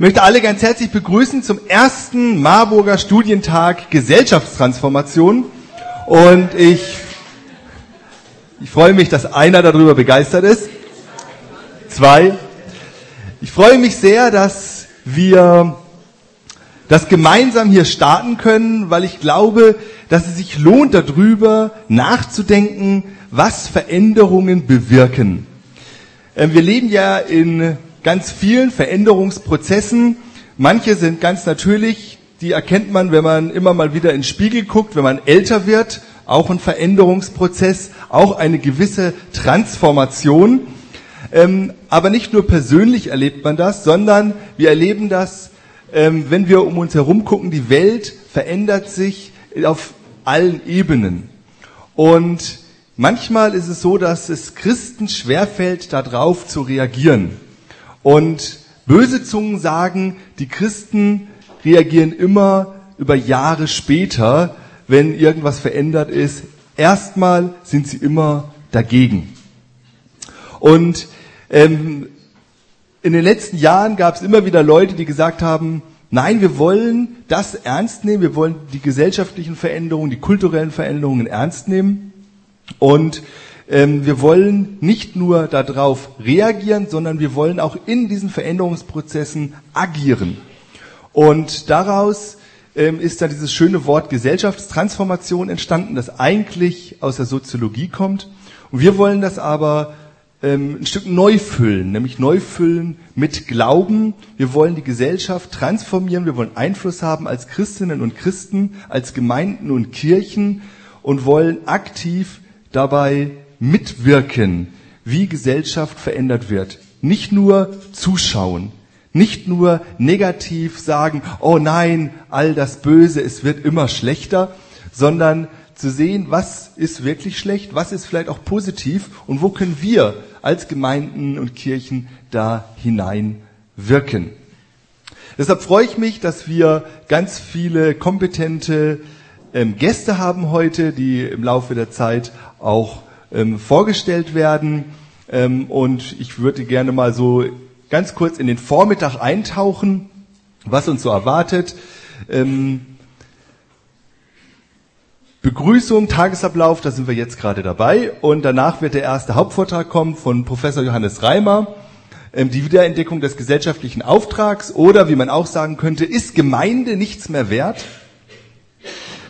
möchte alle ganz herzlich begrüßen zum ersten Marburger Studientag Gesellschaftstransformation. Und ich, ich freue mich, dass einer darüber begeistert ist. Zwei. Ich freue mich sehr, dass wir das gemeinsam hier starten können, weil ich glaube, dass es sich lohnt, darüber nachzudenken, was Veränderungen bewirken. Ähm, wir leben ja in ganz vielen Veränderungsprozessen. Manche sind ganz natürlich, die erkennt man, wenn man immer mal wieder in den Spiegel guckt, wenn man älter wird, auch ein Veränderungsprozess, auch eine gewisse Transformation. Ähm, aber nicht nur persönlich erlebt man das, sondern wir erleben das, ähm, wenn wir um uns herum gucken, die Welt verändert sich auf allen Ebenen. Und manchmal ist es so, dass es Christen schwerfällt, darauf zu reagieren. Und böse Zungen sagen, die Christen reagieren immer über Jahre später, wenn irgendwas verändert ist. Erstmal sind sie immer dagegen. Und ähm, in den letzten Jahren gab es immer wieder Leute, die gesagt haben, nein, wir wollen das ernst nehmen, wir wollen die gesellschaftlichen Veränderungen, die kulturellen Veränderungen ernst nehmen. Und ähm, wir wollen nicht nur darauf reagieren, sondern wir wollen auch in diesen Veränderungsprozessen agieren. Und daraus ähm, ist dann dieses schöne Wort Gesellschaftstransformation entstanden, das eigentlich aus der Soziologie kommt. Und wir wollen das aber ähm, ein Stück neu füllen, nämlich neu füllen mit Glauben. Wir wollen die Gesellschaft transformieren, wir wollen Einfluss haben als Christinnen und Christen, als Gemeinden und Kirchen und wollen aktiv dabei mitwirken, wie Gesellschaft verändert wird. Nicht nur zuschauen, nicht nur negativ sagen, oh nein, all das Böse, es wird immer schlechter, sondern zu sehen, was ist wirklich schlecht, was ist vielleicht auch positiv und wo können wir als Gemeinden und Kirchen da hinein wirken. Deshalb freue ich mich, dass wir ganz viele kompetente ähm, Gäste haben heute, die im Laufe der Zeit auch ähm, vorgestellt werden. Ähm, und ich würde gerne mal so ganz kurz in den Vormittag eintauchen, was uns so erwartet. Ähm, Begrüßung, Tagesablauf, da sind wir jetzt gerade dabei. Und danach wird der erste Hauptvortrag kommen von Professor Johannes Reimer. Ähm, die Wiederentdeckung des gesellschaftlichen Auftrags oder, wie man auch sagen könnte, ist Gemeinde nichts mehr wert?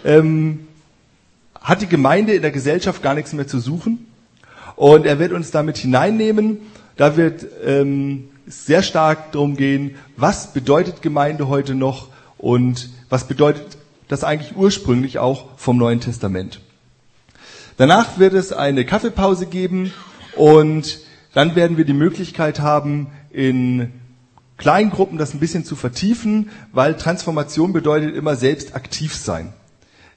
Ähm, hat die Gemeinde in der Gesellschaft gar nichts mehr zu suchen. Und er wird uns damit hineinnehmen. Da wird ähm, sehr stark darum gehen, was bedeutet Gemeinde heute noch und was bedeutet das eigentlich ursprünglich auch vom Neuen Testament. Danach wird es eine Kaffeepause geben und dann werden wir die Möglichkeit haben, in Kleingruppen das ein bisschen zu vertiefen, weil Transformation bedeutet immer selbst aktiv sein.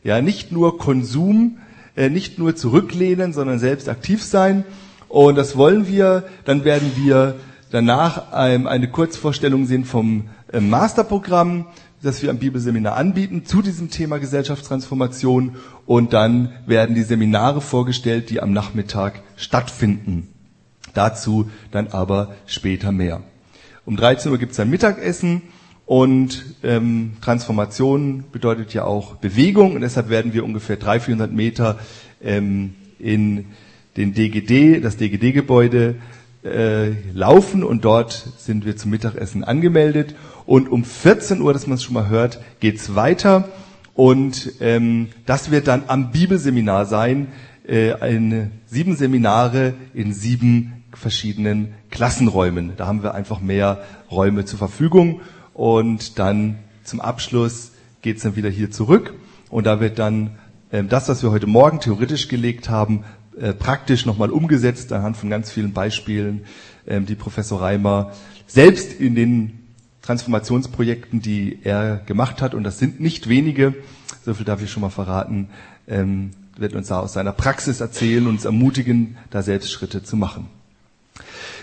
Ja, nicht nur Konsum, äh, nicht nur zurücklehnen, sondern selbst aktiv sein. Und das wollen wir. Dann werden wir danach ähm, eine Kurzvorstellung sehen vom äh, Masterprogramm, das wir am Bibelseminar anbieten zu diesem Thema Gesellschaftstransformation. Und dann werden die Seminare vorgestellt, die am Nachmittag stattfinden. Dazu dann aber später mehr. Um 13 Uhr gibt's dann Mittagessen und ähm, Transformation bedeutet ja auch Bewegung und deshalb werden wir ungefähr 300, 400 Meter ähm, in den DGD, das DGD-Gebäude äh, laufen und dort sind wir zum Mittagessen angemeldet. Und um 14 Uhr, dass man es schon mal hört, geht's weiter. Und ähm, das wird dann am Bibelseminar sein, äh, eine, sieben Seminare in sieben verschiedenen Klassenräumen. Da haben wir einfach mehr Räume zur Verfügung. Und dann zum Abschluss geht's dann wieder hier zurück. Und da wird dann äh, das, was wir heute Morgen theoretisch gelegt haben, äh, praktisch nochmal umgesetzt anhand von ganz vielen Beispielen, äh, die Professor Reimer selbst in den Transformationsprojekten, die er gemacht hat, und das sind nicht wenige, so viel darf ich schon mal verraten, ähm, wird uns da aus seiner Praxis erzählen und uns ermutigen, da selbst Schritte zu machen.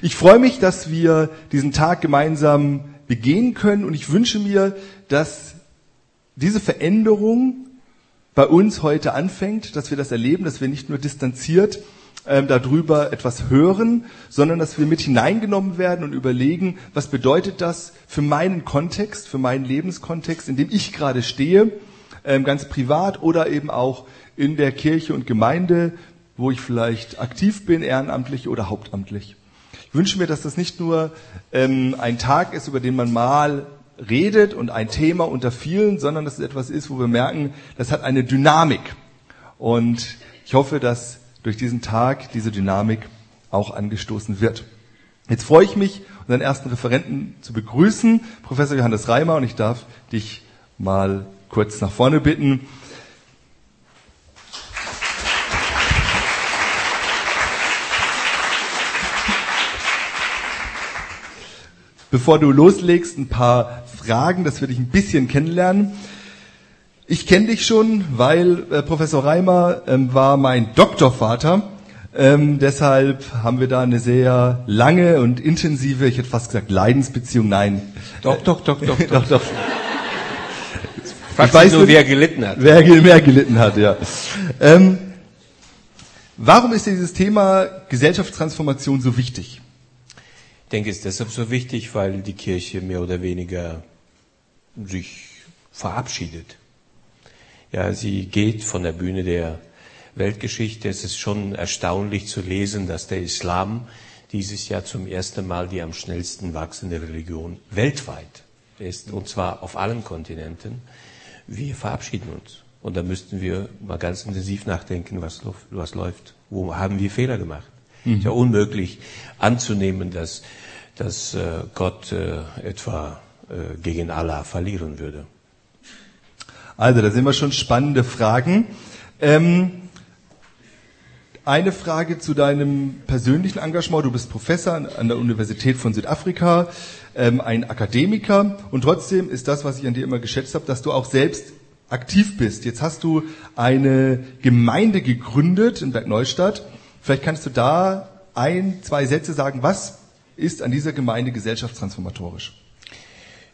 Ich freue mich, dass wir diesen Tag gemeinsam begehen können. Und ich wünsche mir, dass diese Veränderung bei uns heute anfängt, dass wir das erleben, dass wir nicht nur distanziert ähm, darüber etwas hören, sondern dass wir mit hineingenommen werden und überlegen, was bedeutet das für meinen Kontext, für meinen Lebenskontext, in dem ich gerade stehe, ähm, ganz privat oder eben auch in der Kirche und Gemeinde, wo ich vielleicht aktiv bin, ehrenamtlich oder hauptamtlich. Ich wünsche mir, dass das nicht nur ähm, ein Tag ist, über den man mal redet und ein Thema unter vielen, sondern dass es etwas ist, wo wir merken, das hat eine Dynamik. Und ich hoffe, dass durch diesen Tag diese Dynamik auch angestoßen wird. Jetzt freue ich mich, unseren ersten Referenten zu begrüßen, Professor Johannes Reimer, und ich darf dich mal kurz nach vorne bitten. Bevor du loslegst, ein paar Fragen, dass wir dich ein bisschen kennenlernen. Ich kenne dich schon, weil äh, Professor Reimer ähm, war mein Doktorvater. Ähm, deshalb haben wir da eine sehr lange und intensive, ich hätte fast gesagt Leidensbeziehung. Nein. Doch, doch, doch, doch, doch, doch. Ich weiß nur, wer gelitten hat. Wer mehr gelitten hat, ja. Ähm, warum ist dieses Thema Gesellschaftstransformation so wichtig? Ich denke, es ist deshalb so wichtig, weil die Kirche mehr oder weniger sich verabschiedet. Ja, sie geht von der Bühne der Weltgeschichte. Es ist schon erstaunlich zu lesen, dass der Islam dieses Jahr zum ersten Mal die am schnellsten wachsende Religion weltweit ist, und zwar auf allen Kontinenten. Wir verabschieden uns. Und da müssten wir mal ganz intensiv nachdenken, was, was läuft. Wo haben wir Fehler gemacht? Mhm. Ist ja unmöglich anzunehmen, dass, dass äh, Gott äh, etwa äh, gegen Allah verlieren würde. Also, da sind wir schon spannende Fragen. Ähm, eine Frage zu deinem persönlichen Engagement. Du bist Professor an der Universität von Südafrika, ähm, ein Akademiker und trotzdem ist das, was ich an dir immer geschätzt habe, dass du auch selbst aktiv bist. Jetzt hast du eine Gemeinde gegründet in Bergneustadt. Vielleicht kannst du da ein, zwei Sätze sagen, was ist an dieser Gemeinde gesellschaftstransformatorisch?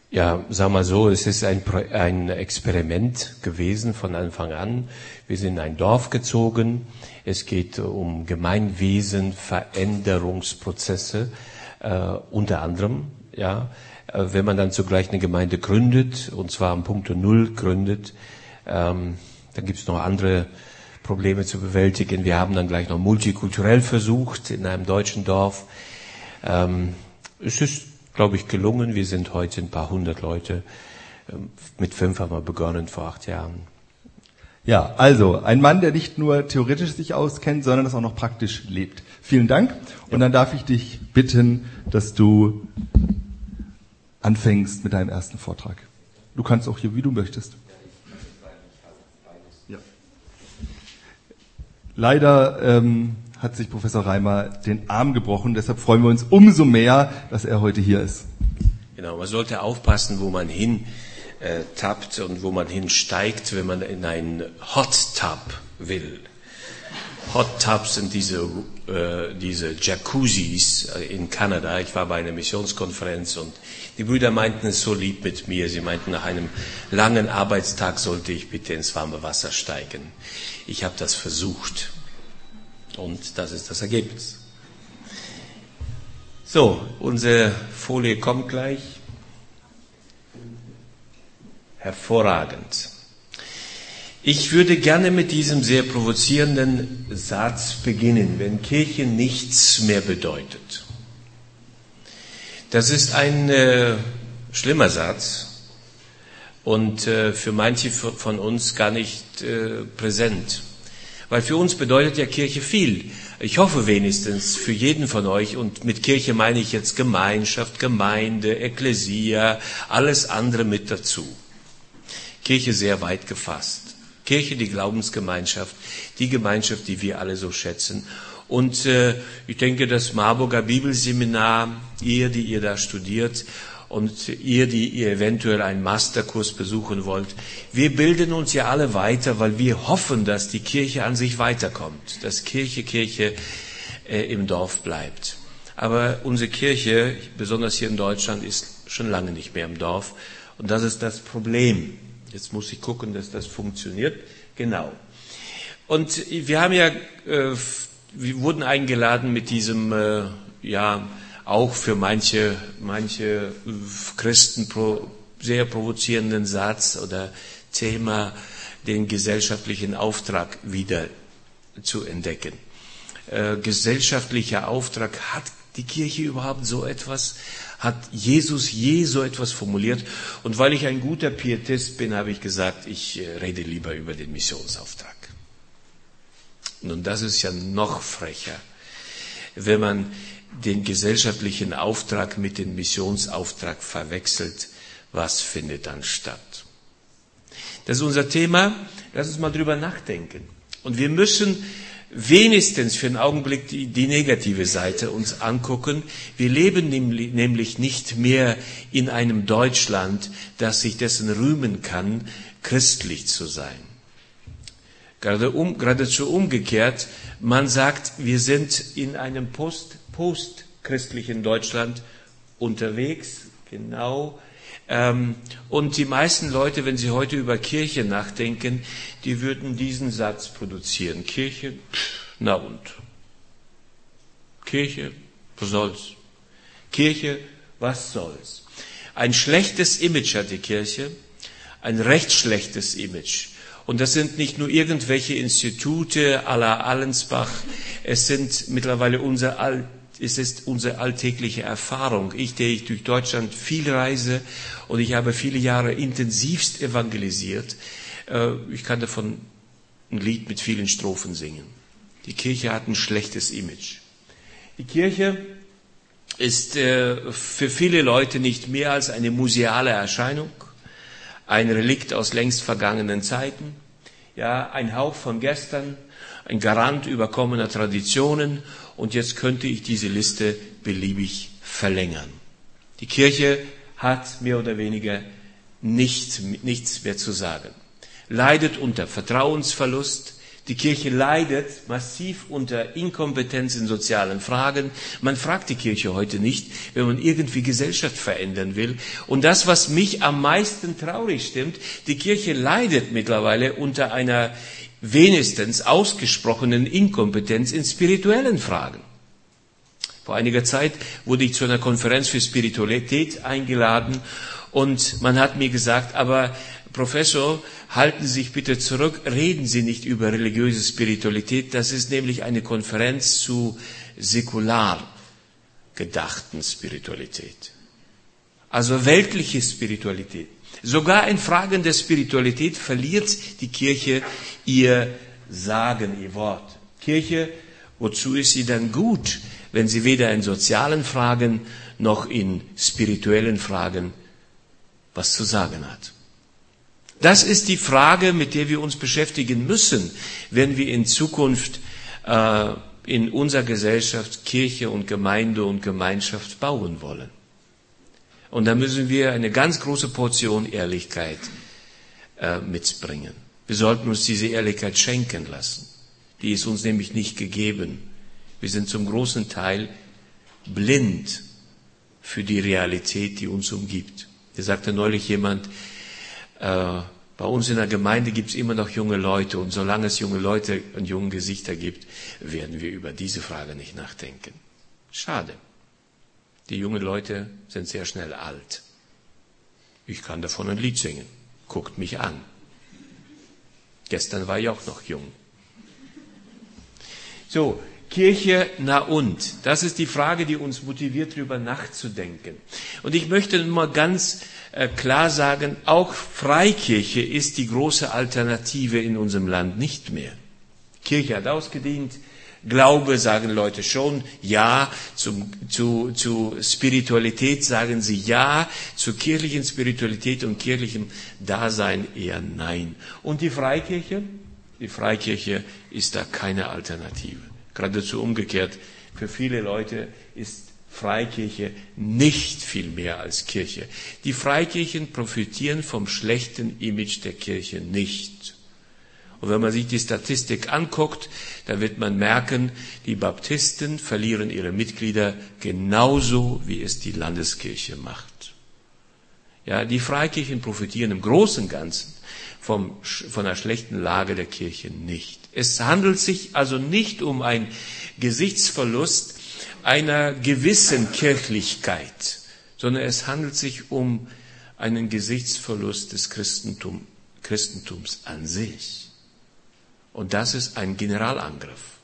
Ja, sag mal so, es ist ein, ein Experiment gewesen von Anfang an. Wir sind in ein Dorf gezogen. Es geht um Gemeinwesen, Veränderungsprozesse, äh, unter anderem, ja. Äh, wenn man dann zugleich eine Gemeinde gründet, und zwar am Punkt Null gründet, ähm, dann gibt es noch andere Probleme zu bewältigen. Wir haben dann gleich noch multikulturell versucht in einem deutschen Dorf. Ähm, es ist, glaube ich, gelungen. Wir sind heute ein paar hundert Leute. Ähm, mit fünf haben wir begonnen vor acht Jahren. Ja, also ein Mann, der nicht nur theoretisch sich auskennt, sondern das auch noch praktisch lebt. Vielen Dank. Und dann darf ich dich bitten, dass du anfängst mit deinem ersten Vortrag. Du kannst auch hier, wie du möchtest. Leider ähm, hat sich Professor Reimer den Arm gebrochen, deshalb freuen wir uns umso mehr, dass er heute hier ist. Genau, man sollte aufpassen, wo man hin äh, tappt und wo man hinsteigt, wenn man in einen Hot Tub will. Hot Tubs sind diese, äh, diese Jacuzzis äh, in Kanada. Ich war bei einer Missionskonferenz und die Brüder meinten es so lieb mit mir. Sie meinten, nach einem langen Arbeitstag sollte ich bitte ins warme Wasser steigen. Ich habe das versucht. Und das ist das Ergebnis. So, unsere Folie kommt gleich. Hervorragend. Ich würde gerne mit diesem sehr provozierenden Satz beginnen, wenn Kirche nichts mehr bedeutet. Das ist ein äh, schlimmer Satz, und äh, für manche von uns gar nicht äh, präsent. Weil für uns bedeutet ja Kirche viel. Ich hoffe wenigstens für jeden von euch, und mit Kirche meine ich jetzt Gemeinschaft, Gemeinde, Ekklesia, alles andere mit dazu. Kirche sehr weit gefasst. Kirche, die Glaubensgemeinschaft, die Gemeinschaft, die wir alle so schätzen. Und äh, ich denke, das Marburger Bibelseminar, ihr, die ihr da studiert, und ihr, die ihr eventuell einen Masterkurs besuchen wollt, wir bilden uns ja alle weiter, weil wir hoffen, dass die Kirche an sich weiterkommt, dass Kirche, Kirche äh, im Dorf bleibt. Aber unsere Kirche, besonders hier in Deutschland, ist schon lange nicht mehr im Dorf. Und das ist das Problem. Jetzt muss ich gucken, dass das funktioniert. Genau. Und wir haben ja äh, wir wurden eingeladen mit diesem, äh, ja, auch für manche, manche Christen pro, sehr provozierenden Satz oder Thema, den gesellschaftlichen Auftrag wieder zu entdecken. Äh, gesellschaftlicher Auftrag, hat die Kirche überhaupt so etwas? Hat Jesus je so etwas formuliert? Und weil ich ein guter Pietist bin, habe ich gesagt, ich äh, rede lieber über den Missionsauftrag. Nun, das ist ja noch frecher, wenn man den gesellschaftlichen Auftrag mit dem Missionsauftrag verwechselt. Was findet dann statt? Das ist unser Thema. Lass uns mal drüber nachdenken. Und wir müssen wenigstens für einen Augenblick die, die negative Seite uns angucken. Wir leben nämlich nicht mehr in einem Deutschland, das sich dessen rühmen kann, christlich zu sein. Gerade um, geradezu umgekehrt, man sagt, wir sind in einem post, postchristlichen Deutschland unterwegs, genau. Ähm, und die meisten Leute, wenn sie heute über Kirche nachdenken, die würden diesen Satz produzieren. Kirche, na und. Kirche, was soll's? Kirche, was soll's? Ein schlechtes Image hat die Kirche, ein recht schlechtes Image. Und das sind nicht nur irgendwelche Institute à la Allensbach, es sind mittlerweile unser All, es ist unsere alltägliche Erfahrung. Ich, der ich durch Deutschland viel reise und ich habe viele Jahre intensivst evangelisiert, äh, ich kann davon ein Lied mit vielen Strophen singen. Die Kirche hat ein schlechtes Image. Die Kirche ist äh, für viele Leute nicht mehr als eine museale Erscheinung ein Relikt aus längst vergangenen Zeiten, ja, ein Hauch von gestern, ein Garant überkommener Traditionen und jetzt könnte ich diese Liste beliebig verlängern. Die Kirche hat mehr oder weniger nicht, nichts mehr zu sagen, leidet unter Vertrauensverlust, die Kirche leidet massiv unter Inkompetenz in sozialen Fragen. Man fragt die Kirche heute nicht, wenn man irgendwie Gesellschaft verändern will. Und das, was mich am meisten traurig stimmt, die Kirche leidet mittlerweile unter einer wenigstens ausgesprochenen Inkompetenz in spirituellen Fragen. Vor einiger Zeit wurde ich zu einer Konferenz für Spiritualität eingeladen und man hat mir gesagt, aber Professor, halten Sie sich bitte zurück, reden Sie nicht über religiöse Spiritualität. Das ist nämlich eine Konferenz zu säkular gedachten Spiritualität. Also weltliche Spiritualität. Sogar in Fragen der Spiritualität verliert die Kirche ihr Sagen, ihr Wort. Kirche, wozu ist sie dann gut, wenn sie weder in sozialen Fragen noch in spirituellen Fragen was zu sagen hat? Das ist die Frage, mit der wir uns beschäftigen müssen, wenn wir in Zukunft äh, in unserer Gesellschaft Kirche und Gemeinde und Gemeinschaft bauen wollen. Und da müssen wir eine ganz große Portion Ehrlichkeit äh, mitbringen. Wir sollten uns diese Ehrlichkeit schenken lassen. Die ist uns nämlich nicht gegeben. Wir sind zum großen Teil blind für die Realität, die uns umgibt. Da sagte neulich jemand, äh, bei uns in der Gemeinde gibt es immer noch junge Leute und solange es junge Leute und junge Gesichter gibt, werden wir über diese Frage nicht nachdenken. Schade. Die jungen Leute sind sehr schnell alt. Ich kann davon ein Lied singen. Guckt mich an. Gestern war ich auch noch jung. So, Kirche, na und? Das ist die Frage, die uns motiviert, darüber nachzudenken. Und ich möchte mal ganz äh, klar sagen, auch Freikirche ist die große Alternative in unserem Land nicht mehr. Kirche hat ausgedient, Glaube sagen Leute schon ja, zum, zu, zu Spiritualität sagen sie ja, zu kirchlichen Spiritualität und kirchlichem Dasein eher nein. Und die Freikirche? Die Freikirche ist da keine Alternative. Geradezu umgekehrt. Für viele Leute ist Freikirche nicht viel mehr als Kirche. Die Freikirchen profitieren vom schlechten Image der Kirche nicht. Und wenn man sich die Statistik anguckt, dann wird man merken, die Baptisten verlieren ihre Mitglieder genauso, wie es die Landeskirche macht. Ja, die Freikirchen profitieren im Großen und Ganzen vom, von der schlechten Lage der Kirche nicht. Es handelt sich also nicht um einen Gesichtsverlust einer gewissen Kirchlichkeit, sondern es handelt sich um einen Gesichtsverlust des Christentum, Christentums an sich. Und das ist ein Generalangriff.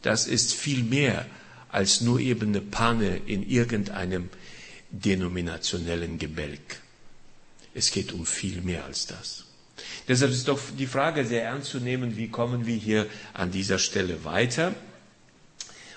Das ist viel mehr als nur eben eine Panne in irgendeinem denominationellen Gebälk. Es geht um viel mehr als das. Deshalb ist doch die Frage sehr ernst zu nehmen, wie kommen wir hier an dieser Stelle weiter.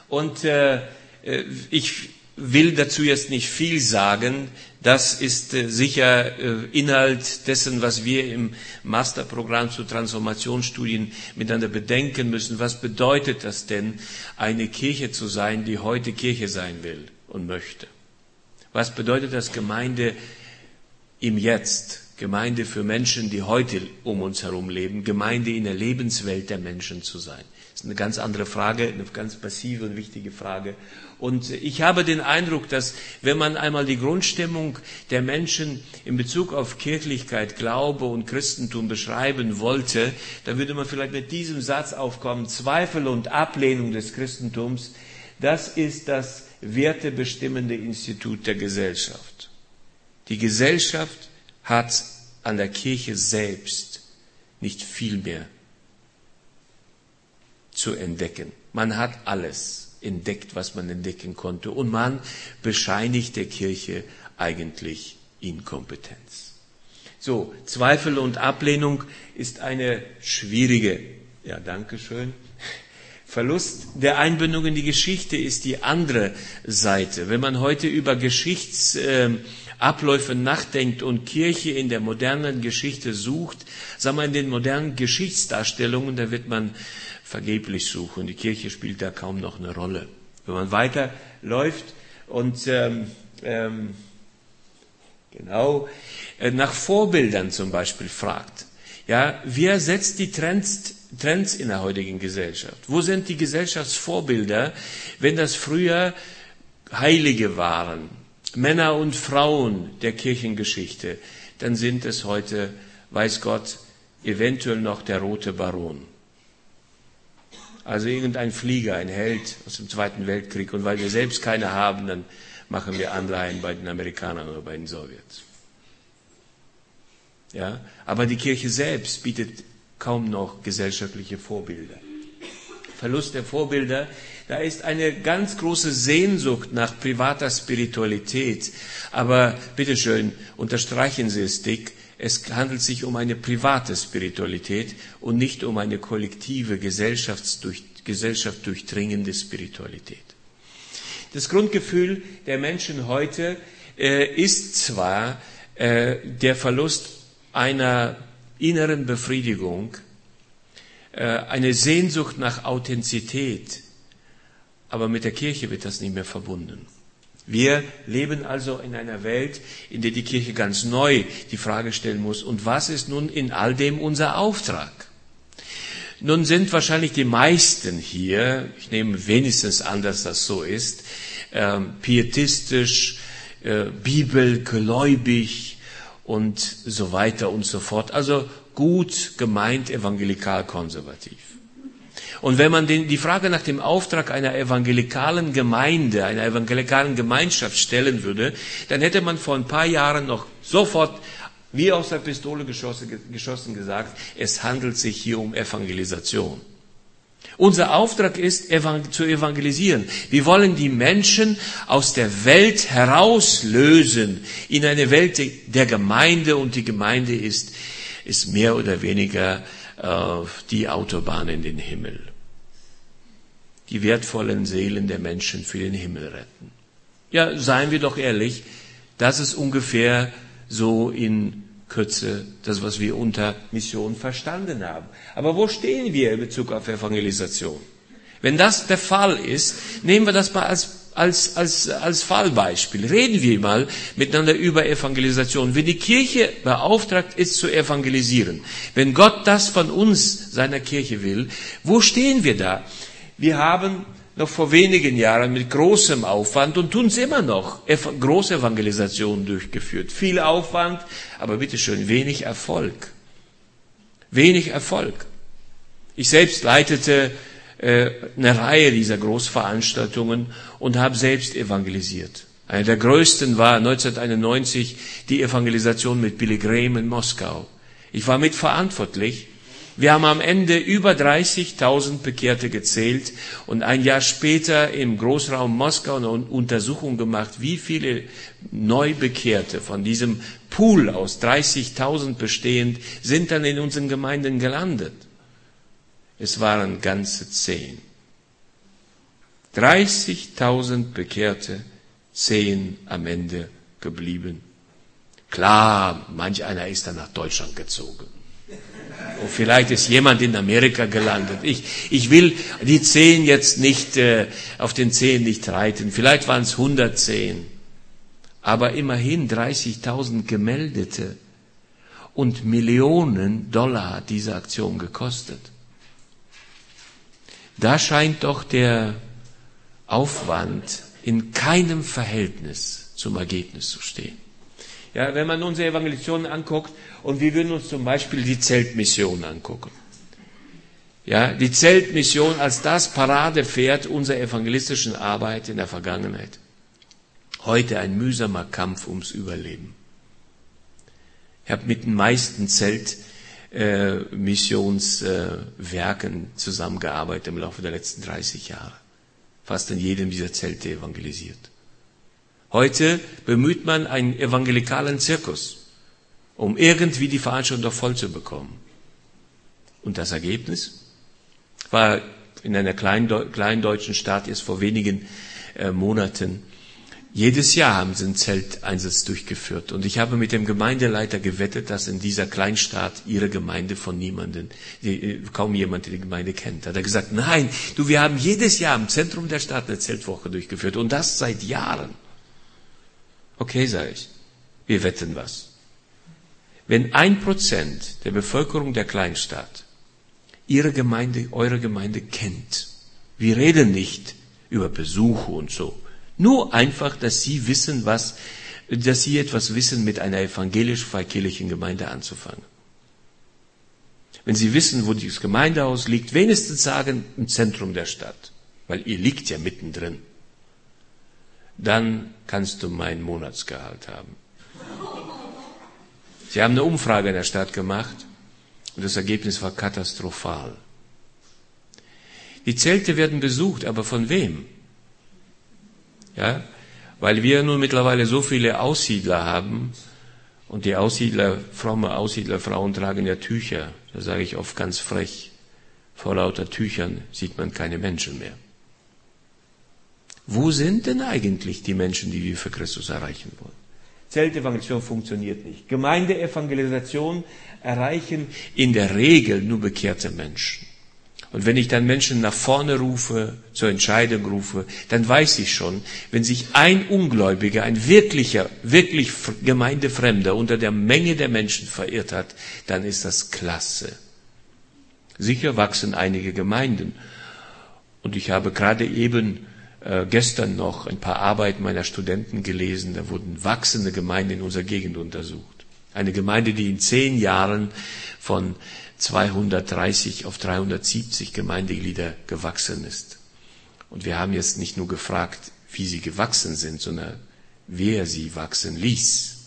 Und äh, äh ich will dazu jetzt nicht viel sagen. Das ist äh, sicher äh, Inhalt dessen, was wir im Masterprogramm zu Transformationsstudien miteinander bedenken müssen. Was bedeutet das denn, eine Kirche zu sein, die heute Kirche sein will und möchte? Was bedeutet das Gemeinde im Jetzt? Gemeinde für Menschen, die heute um uns herum leben, Gemeinde in der Lebenswelt der Menschen zu sein. Das ist eine ganz andere Frage, eine ganz passive und wichtige Frage. Und ich habe den Eindruck, dass wenn man einmal die Grundstimmung der Menschen in Bezug auf Kirchlichkeit, Glaube und Christentum beschreiben wollte, dann würde man vielleicht mit diesem Satz aufkommen, Zweifel und Ablehnung des Christentums, das ist das wertebestimmende Institut der Gesellschaft. Die Gesellschaft hat an der Kirche selbst nicht viel mehr zu entdecken. Man hat alles entdeckt, was man entdecken konnte, und man bescheinigt der Kirche eigentlich Inkompetenz. So, Zweifel und Ablehnung ist eine schwierige, ja, danke schön. Verlust der Einbindung in die Geschichte ist die andere Seite. Wenn man heute über Geschichts, äh, Abläufe nachdenkt und Kirche in der modernen Geschichte sucht, sagen wir in den modernen Geschichtsdarstellungen, da wird man vergeblich suchen. Die Kirche spielt da kaum noch eine Rolle. Wenn man weiterläuft und ähm, ähm, genau äh, nach Vorbildern zum Beispiel fragt, ja, wer setzt die Trends, Trends in der heutigen Gesellschaft? Wo sind die Gesellschaftsvorbilder, wenn das früher Heilige waren, Männer und Frauen der Kirchengeschichte, dann sind es heute, weiß Gott, eventuell noch der rote Baron. Also irgendein Flieger, ein Held aus dem Zweiten Weltkrieg. Und weil wir selbst keine haben, dann machen wir Anleihen bei den Amerikanern oder bei den Sowjets. Ja, aber die Kirche selbst bietet kaum noch gesellschaftliche Vorbilder. Verlust der Vorbilder da ist eine ganz große Sehnsucht nach privater Spiritualität. Aber bitteschön, unterstreichen Sie es dick. Es handelt sich um eine private Spiritualität und nicht um eine kollektive, gesellschaftsdurch, Gesellschaft Spiritualität. Das Grundgefühl der Menschen heute äh, ist zwar äh, der Verlust einer inneren Befriedigung, eine Sehnsucht nach Authentizität, aber mit der Kirche wird das nicht mehr verbunden. Wir leben also in einer Welt, in der die Kirche ganz neu die Frage stellen muss, und was ist nun in all dem unser Auftrag? Nun sind wahrscheinlich die meisten hier, ich nehme wenigstens an, dass das so ist, äh, pietistisch, äh, bibelgläubig und so weiter und so fort. Also gut gemeint evangelikal-konservativ. Und wenn man den, die Frage nach dem Auftrag einer evangelikalen Gemeinde, einer evangelikalen Gemeinschaft stellen würde, dann hätte man vor ein paar Jahren noch sofort wie aus der Pistole geschossen, geschossen gesagt, es handelt sich hier um Evangelisation. Unser Auftrag ist, zu evangelisieren. Wir wollen die Menschen aus der Welt herauslösen in eine Welt der Gemeinde und die Gemeinde ist, ist mehr oder weniger äh, die Autobahn in den Himmel die wertvollen Seelen der Menschen für den Himmel retten. Ja, seien wir doch ehrlich, das ist ungefähr so in Kürze das, was wir unter Mission verstanden haben. Aber wo stehen wir in Bezug auf Evangelisation? Wenn das der Fall ist, nehmen wir das mal als, als, als, als Fallbeispiel. Reden wir mal miteinander über Evangelisation. Wenn die Kirche beauftragt ist zu evangelisieren, wenn Gott das von uns, seiner Kirche will, wo stehen wir da? Wir haben noch vor wenigen Jahren mit großem Aufwand und tun es immer noch, große Evangelisationen durchgeführt. Viel Aufwand, aber bitteschön, wenig Erfolg. Wenig Erfolg. Ich selbst leitete äh, eine Reihe dieser Großveranstaltungen und habe selbst evangelisiert. Einer der größten war 1991 die Evangelisation mit Billy Graham in Moskau. Ich war mitverantwortlich wir haben am Ende über 30.000 Bekehrte gezählt und ein Jahr später im Großraum Moskau eine Untersuchung gemacht, wie viele Neubekehrte von diesem Pool aus 30.000 bestehend sind dann in unseren Gemeinden gelandet. Es waren ganze zehn. 30.000 Bekehrte, zehn am Ende geblieben. Klar, manch einer ist dann nach Deutschland gezogen. Und vielleicht ist jemand in Amerika gelandet. Ich, ich will die zehn jetzt nicht, äh, auf den zehn nicht reiten. Vielleicht waren es 110. Aber immerhin 30.000 Gemeldete. Und Millionen Dollar hat diese Aktion gekostet. Da scheint doch der Aufwand in keinem Verhältnis zum Ergebnis zu stehen. Ja, wenn man unsere Evangelisationen anguckt und wir würden uns zum Beispiel die Zeltmission angucken. Ja, die Zeltmission als das Paradepferd unserer evangelistischen Arbeit in der Vergangenheit. Heute ein mühsamer Kampf ums Überleben. Ich habe mit den meisten Zeltmissionswerken äh, zusammengearbeitet im Laufe der letzten 30 Jahre. Fast in jedem dieser Zelte evangelisiert. Heute bemüht man einen evangelikalen Zirkus, um irgendwie die Veranstaltung doch voll zu bekommen. Und das Ergebnis war in einer kleinen, kleinen deutschen Stadt erst vor wenigen äh, Monaten. Jedes Jahr haben sie einen Zelteinsatz durchgeführt. Und ich habe mit dem Gemeindeleiter gewettet, dass in dieser Kleinstadt ihre Gemeinde von niemanden, äh, kaum jemand die Gemeinde kennt. Hat er gesagt, nein, du, wir haben jedes Jahr im Zentrum der Stadt eine Zeltwoche durchgeführt. Und das seit Jahren. Okay, sage ich, wir wetten was. Wenn ein Prozent der Bevölkerung der Kleinstadt ihre Gemeinde, eure Gemeinde kennt, wir reden nicht über Besuche und so, nur einfach, dass sie wissen, was, dass sie etwas wissen, mit einer evangelisch-freikirchlichen Gemeinde anzufangen. Wenn sie wissen, wo dieses Gemeindehaus liegt, wenigstens sagen, im Zentrum der Stadt, weil ihr liegt ja mittendrin dann kannst du mein Monatsgehalt haben. Sie haben eine Umfrage in der Stadt gemacht und das Ergebnis war katastrophal. Die Zelte werden besucht, aber von wem? Ja, weil wir nun mittlerweile so viele Aussiedler haben und die Aussiedler, fromme Aussiedlerfrauen tragen ja Tücher. Da sage ich oft ganz frech, vor lauter Tüchern sieht man keine Menschen mehr. Wo sind denn eigentlich die Menschen, die wir für Christus erreichen wollen? Zeltevangelisation funktioniert nicht. Gemeindeevangelisation erreichen in der Regel nur bekehrte Menschen. Und wenn ich dann Menschen nach vorne rufe, zur Entscheidung rufe, dann weiß ich schon, wenn sich ein Ungläubiger, ein wirklicher, wirklich Gemeindefremder unter der Menge der Menschen verirrt hat, dann ist das klasse. Sicher wachsen einige Gemeinden. Und ich habe gerade eben äh, gestern noch ein paar Arbeiten meiner Studenten gelesen. Da wurden wachsende Gemeinden in unserer Gegend untersucht. Eine Gemeinde, die in zehn Jahren von 230 auf 370 Gemeindeglieder gewachsen ist. Und wir haben jetzt nicht nur gefragt, wie sie gewachsen sind, sondern wer sie wachsen ließ.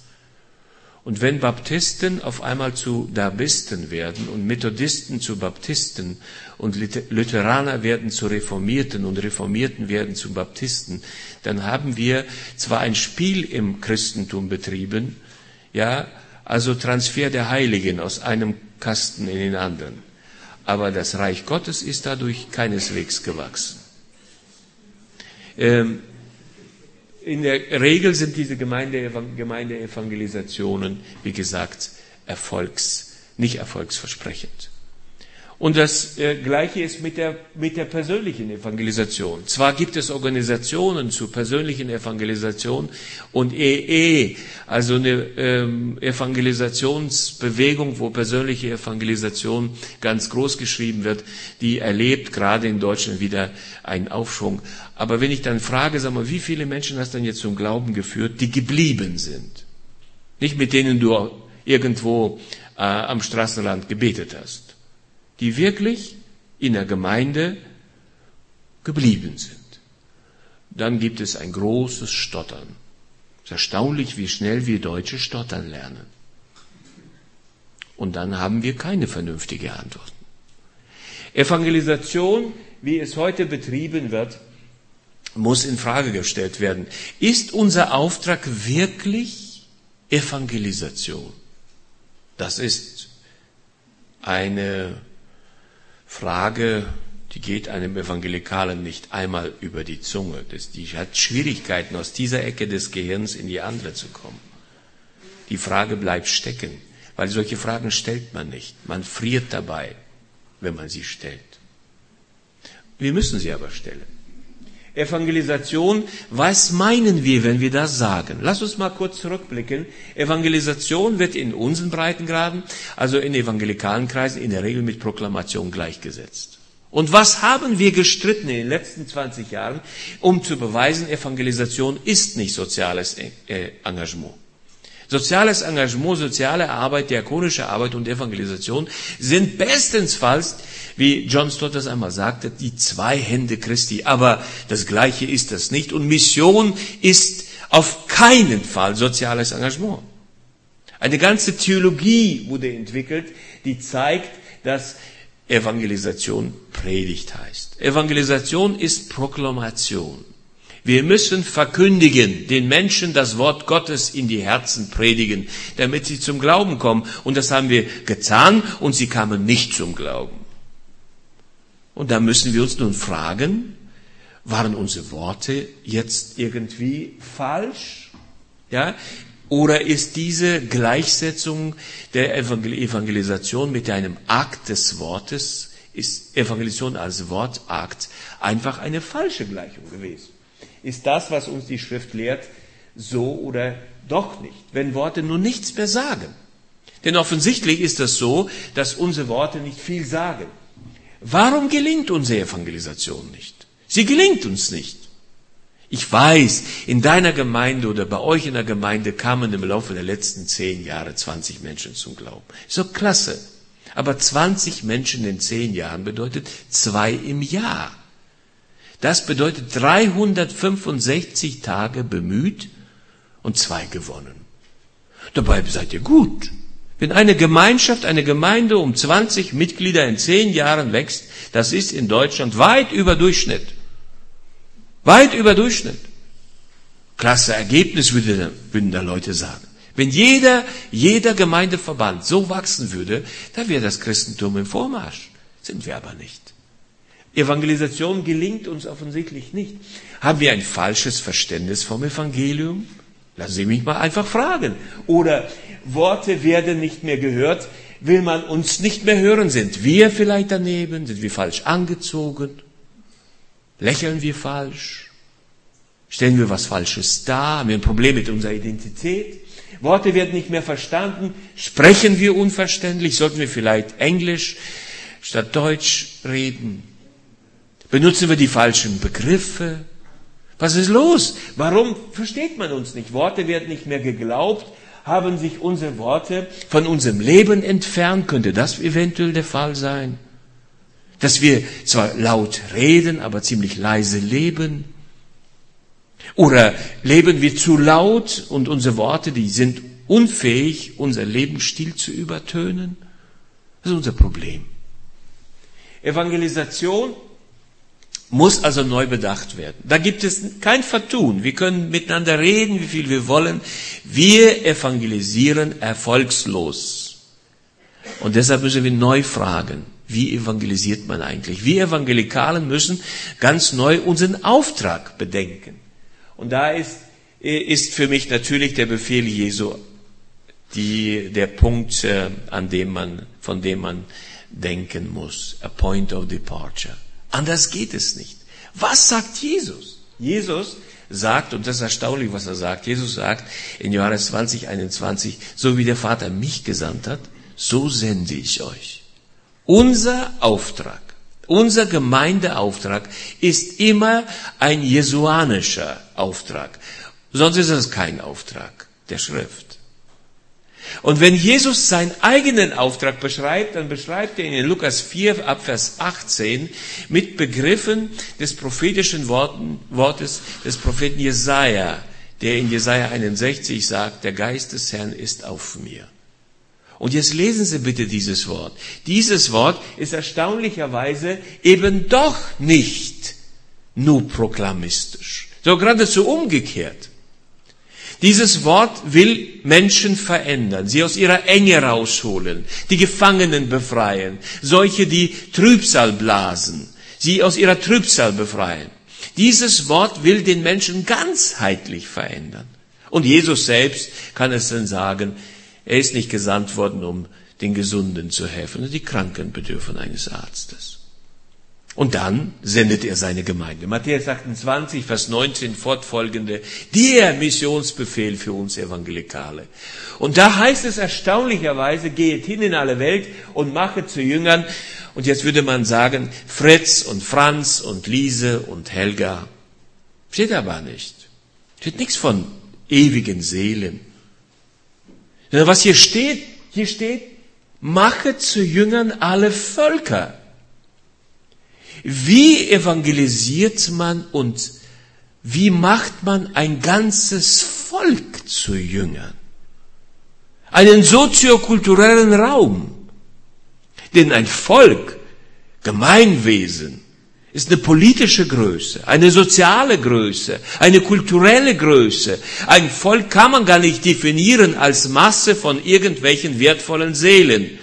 Und wenn Baptisten auf einmal zu Darbisten werden und Methodisten zu Baptisten und Lutheraner werden zu Reformierten und Reformierten werden zu Baptisten, dann haben wir zwar ein Spiel im Christentum betrieben, ja, also Transfer der Heiligen aus einem Kasten in den anderen. Aber das Reich Gottes ist dadurch keineswegs gewachsen. Ähm, in der Regel sind diese Gemeinde, Gemeindeevangelisationen, wie gesagt, erfolgs, nicht erfolgsversprechend. Und das äh, Gleiche ist mit der, mit der persönlichen Evangelisation. Zwar gibt es Organisationen zur persönlichen Evangelisation und EE, also eine ähm, Evangelisationsbewegung, wo persönliche Evangelisation ganz groß geschrieben wird, die erlebt gerade in Deutschland wieder einen Aufschwung. Aber wenn ich dann frage, sag mal, wie viele Menschen hast du denn jetzt zum Glauben geführt, die geblieben sind? Nicht mit denen du irgendwo äh, am Straßenrand gebetet hast die wirklich in der Gemeinde geblieben sind. Dann gibt es ein großes Stottern. Es ist erstaunlich, wie schnell wir Deutsche stottern lernen. Und dann haben wir keine vernünftige Antworten. Evangelisation, wie es heute betrieben wird, muss in Frage gestellt werden. Ist unser Auftrag wirklich Evangelisation? Das ist eine Frage, die geht einem Evangelikalen nicht einmal über die Zunge. Das, die hat Schwierigkeiten, aus dieser Ecke des Gehirns in die andere zu kommen. Die Frage bleibt stecken, weil solche Fragen stellt man nicht. Man friert dabei, wenn man sie stellt. Wir müssen sie aber stellen. Evangelisation, was meinen wir, wenn wir das sagen? Lass uns mal kurz zurückblicken. Evangelisation wird in unseren Breitengraden, also in evangelikalen Kreisen, in der Regel mit Proklamation gleichgesetzt. Und was haben wir gestritten in den letzten 20 Jahren, um zu beweisen, Evangelisation ist nicht soziales äh, Engagement. Soziales Engagement, soziale Arbeit, diakonische Arbeit und Evangelisation sind bestensfalls, wie John Stott das einmal sagte, die zwei Hände Christi. Aber das Gleiche ist das nicht. Und Mission ist auf keinen Fall soziales Engagement. Eine ganze Theologie wurde entwickelt, die zeigt, dass Evangelisation Predigt heißt. Evangelisation ist Proklamation. Wir müssen verkündigen, den Menschen das Wort Gottes in die Herzen predigen, damit sie zum Glauben kommen. Und das haben wir getan und sie kamen nicht zum Glauben. Und da müssen wir uns nun fragen, waren unsere Worte jetzt irgendwie falsch? Ja? Oder ist diese Gleichsetzung der Evangelisation mit einem Akt des Wortes, ist Evangelisation als Wortakt einfach eine falsche Gleichung gewesen? Ist das, was uns die Schrift lehrt, so oder doch nicht, wenn Worte nur nichts mehr sagen. Denn offensichtlich ist das so, dass unsere Worte nicht viel sagen. Warum gelingt unsere Evangelisation nicht? Sie gelingt uns nicht. Ich weiß, in deiner Gemeinde oder bei euch in der Gemeinde kamen im Laufe der letzten zehn Jahre 20 Menschen zum Glauben. So klasse. Aber 20 Menschen in zehn Jahren bedeutet zwei im Jahr. Das bedeutet 365 Tage bemüht und zwei gewonnen. Dabei seid ihr gut. Wenn eine Gemeinschaft, eine Gemeinde um 20 Mitglieder in zehn Jahren wächst, das ist in Deutschland weit über Durchschnitt. Weit über Durchschnitt. Klasse Ergebnis, würden da Leute sagen. Wenn jeder, jeder Gemeindeverband so wachsen würde, dann wäre das Christentum im Vormarsch. Sind wir aber nicht. Evangelisation gelingt uns offensichtlich nicht. Haben wir ein falsches Verständnis vom Evangelium? Lassen Sie mich mal einfach fragen. Oder Worte werden nicht mehr gehört, will man uns nicht mehr hören? Sind wir vielleicht daneben? Sind wir falsch angezogen? Lächeln wir falsch? Stellen wir was Falsches dar? Haben wir ein Problem mit unserer Identität? Worte werden nicht mehr verstanden. Sprechen wir unverständlich? Sollten wir vielleicht Englisch statt Deutsch reden? Benutzen wir die falschen Begriffe? Was ist los? Warum versteht man uns nicht? Worte werden nicht mehr geglaubt. Haben sich unsere Worte von unserem Leben entfernt? Könnte das eventuell der Fall sein? Dass wir zwar laut reden, aber ziemlich leise leben? Oder leben wir zu laut und unsere Worte, die sind unfähig, unser Lebensstil zu übertönen? Das ist unser Problem. Evangelisation muss also neu bedacht werden. Da gibt es kein Vertun. Wir können miteinander reden, wie viel wir wollen. Wir evangelisieren erfolgslos. Und deshalb müssen wir neu fragen, wie evangelisiert man eigentlich? Wir Evangelikalen müssen ganz neu unseren Auftrag bedenken. Und da ist, ist für mich natürlich der Befehl Jesu die, der Punkt, äh, an dem man, von dem man denken muss. A point of departure. Anders geht es nicht. Was sagt Jesus? Jesus sagt, und das ist erstaunlich, was er sagt, Jesus sagt in Johannes 20, 21, so wie der Vater mich gesandt hat, so sende ich euch. Unser Auftrag, unser Gemeindeauftrag ist immer ein jesuanischer Auftrag. Sonst ist es kein Auftrag der Schrift. Und wenn Jesus seinen eigenen Auftrag beschreibt, dann beschreibt er ihn in Lukas 4 ab Vers 18 mit Begriffen des prophetischen Wortes des Propheten Jesaja, der in Jesaja 61 sagt, der Geist des Herrn ist auf mir. Und jetzt lesen Sie bitte dieses Wort. Dieses Wort ist erstaunlicherweise eben doch nicht nur proklamistisch, sondern geradezu umgekehrt. Dieses Wort will Menschen verändern, sie aus ihrer Enge rausholen, die Gefangenen befreien, solche, die Trübsal blasen, sie aus ihrer Trübsal befreien. Dieses Wort will den Menschen ganzheitlich verändern. Und Jesus selbst kann es dann sagen, er ist nicht gesandt worden, um den Gesunden zu helfen, die Kranken bedürfen eines Arztes. Und dann sendet er seine Gemeinde. Matthäus 28, Vers 19 fortfolgende, der Missionsbefehl für uns Evangelikale. Und da heißt es erstaunlicherweise, geht hin in alle Welt und mache zu Jüngern. Und jetzt würde man sagen, Fritz und Franz und Lise und Helga. Steht aber nicht. Steht nichts von ewigen Seelen. Was hier steht, hier steht, mache zu Jüngern alle Völker. Wie evangelisiert man und wie macht man ein ganzes Volk zu Jüngern? Einen soziokulturellen Raum. Denn ein Volk, Gemeinwesen, ist eine politische Größe, eine soziale Größe, eine kulturelle Größe. Ein Volk kann man gar nicht definieren als Masse von irgendwelchen wertvollen Seelen,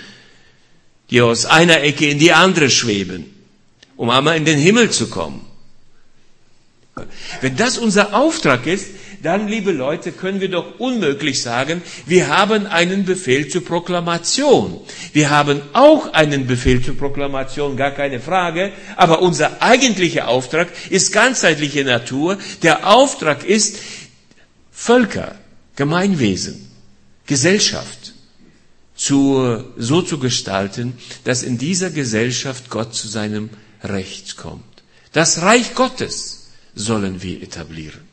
die aus einer Ecke in die andere schweben um einmal in den Himmel zu kommen. Wenn das unser Auftrag ist, dann, liebe Leute, können wir doch unmöglich sagen, wir haben einen Befehl zur Proklamation. Wir haben auch einen Befehl zur Proklamation, gar keine Frage, aber unser eigentlicher Auftrag ist ganzheitliche Natur. Der Auftrag ist Völker, Gemeinwesen, Gesellschaft zu, so zu gestalten, dass in dieser Gesellschaft Gott zu seinem Recht kommt. Das Reich Gottes sollen wir etablieren.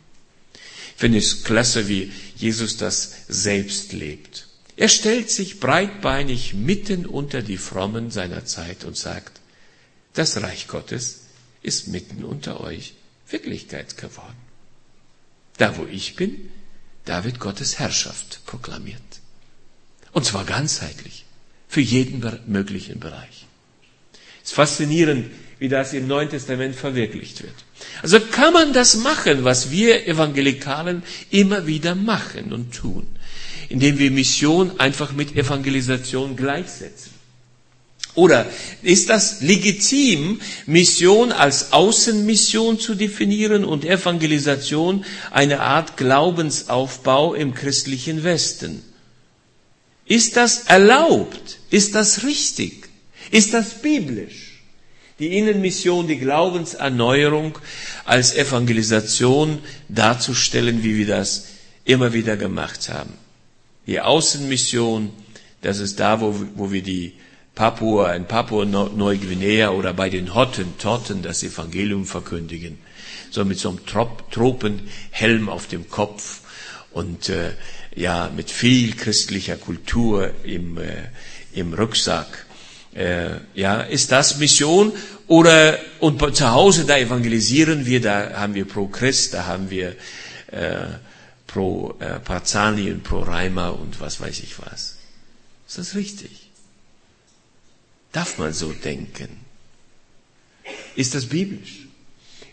Ich finde es klasse, wie Jesus das selbst lebt. Er stellt sich breitbeinig mitten unter die Frommen seiner Zeit und sagt, das Reich Gottes ist mitten unter euch Wirklichkeit geworden. Da, wo ich bin, da wird Gottes Herrschaft proklamiert. Und zwar ganzheitlich, für jeden möglichen Bereich. Es ist faszinierend, wie das im Neuen Testament verwirklicht wird. Also kann man das machen, was wir Evangelikalen immer wieder machen und tun, indem wir Mission einfach mit Evangelisation gleichsetzen. Oder ist das legitim, Mission als Außenmission zu definieren und Evangelisation eine Art Glaubensaufbau im christlichen Westen? Ist das erlaubt? Ist das richtig? Ist das biblisch? Die Innenmission, die Glaubenserneuerung als Evangelisation darzustellen, wie wir das immer wieder gemacht haben. Die Außenmission, das ist da, wo, wo wir die Papua, in Papua Neuguinea oder bei den Hottentotten das Evangelium verkündigen. So mit so einem Tropenhelm auf dem Kopf und äh, ja mit viel christlicher Kultur im, äh, im Rucksack äh, ja, ist das Mission? Oder und zu Hause da evangelisieren wir, da haben wir pro Christ, da haben wir äh, pro äh, Parzanien, pro Reimer und was weiß ich was. Ist das richtig? Darf man so denken? Ist das biblisch?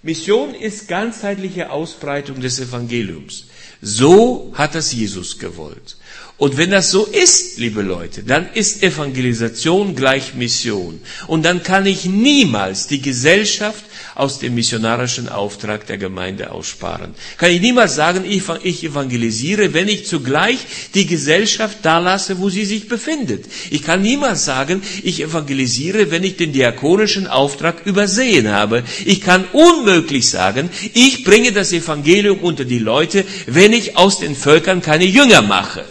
Mission ist ganzheitliche Ausbreitung des Evangeliums. So hat das Jesus gewollt. Und wenn das so ist, liebe Leute, dann ist Evangelisation gleich Mission. Und dann kann ich niemals die Gesellschaft aus dem missionarischen Auftrag der Gemeinde aussparen. Kann ich niemals sagen, ich evangelisiere, wenn ich zugleich die Gesellschaft da lasse, wo sie sich befindet. Ich kann niemals sagen, ich evangelisiere, wenn ich den diakonischen Auftrag übersehen habe. Ich kann unmöglich sagen, ich bringe das Evangelium unter die Leute, wenn ich aus den Völkern keine Jünger mache.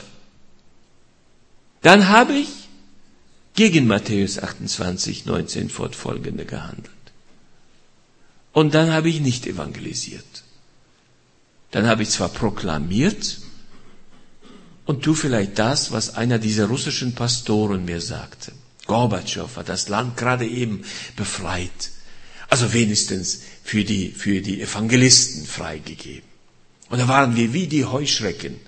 Dann habe ich gegen Matthäus 28, 19 fortfolgende gehandelt. Und dann habe ich nicht evangelisiert. Dann habe ich zwar proklamiert und tu vielleicht das, was einer dieser russischen Pastoren mir sagte. Gorbatschow hat das Land gerade eben befreit. Also wenigstens für die, für die Evangelisten freigegeben. Und da waren wir wie die Heuschrecken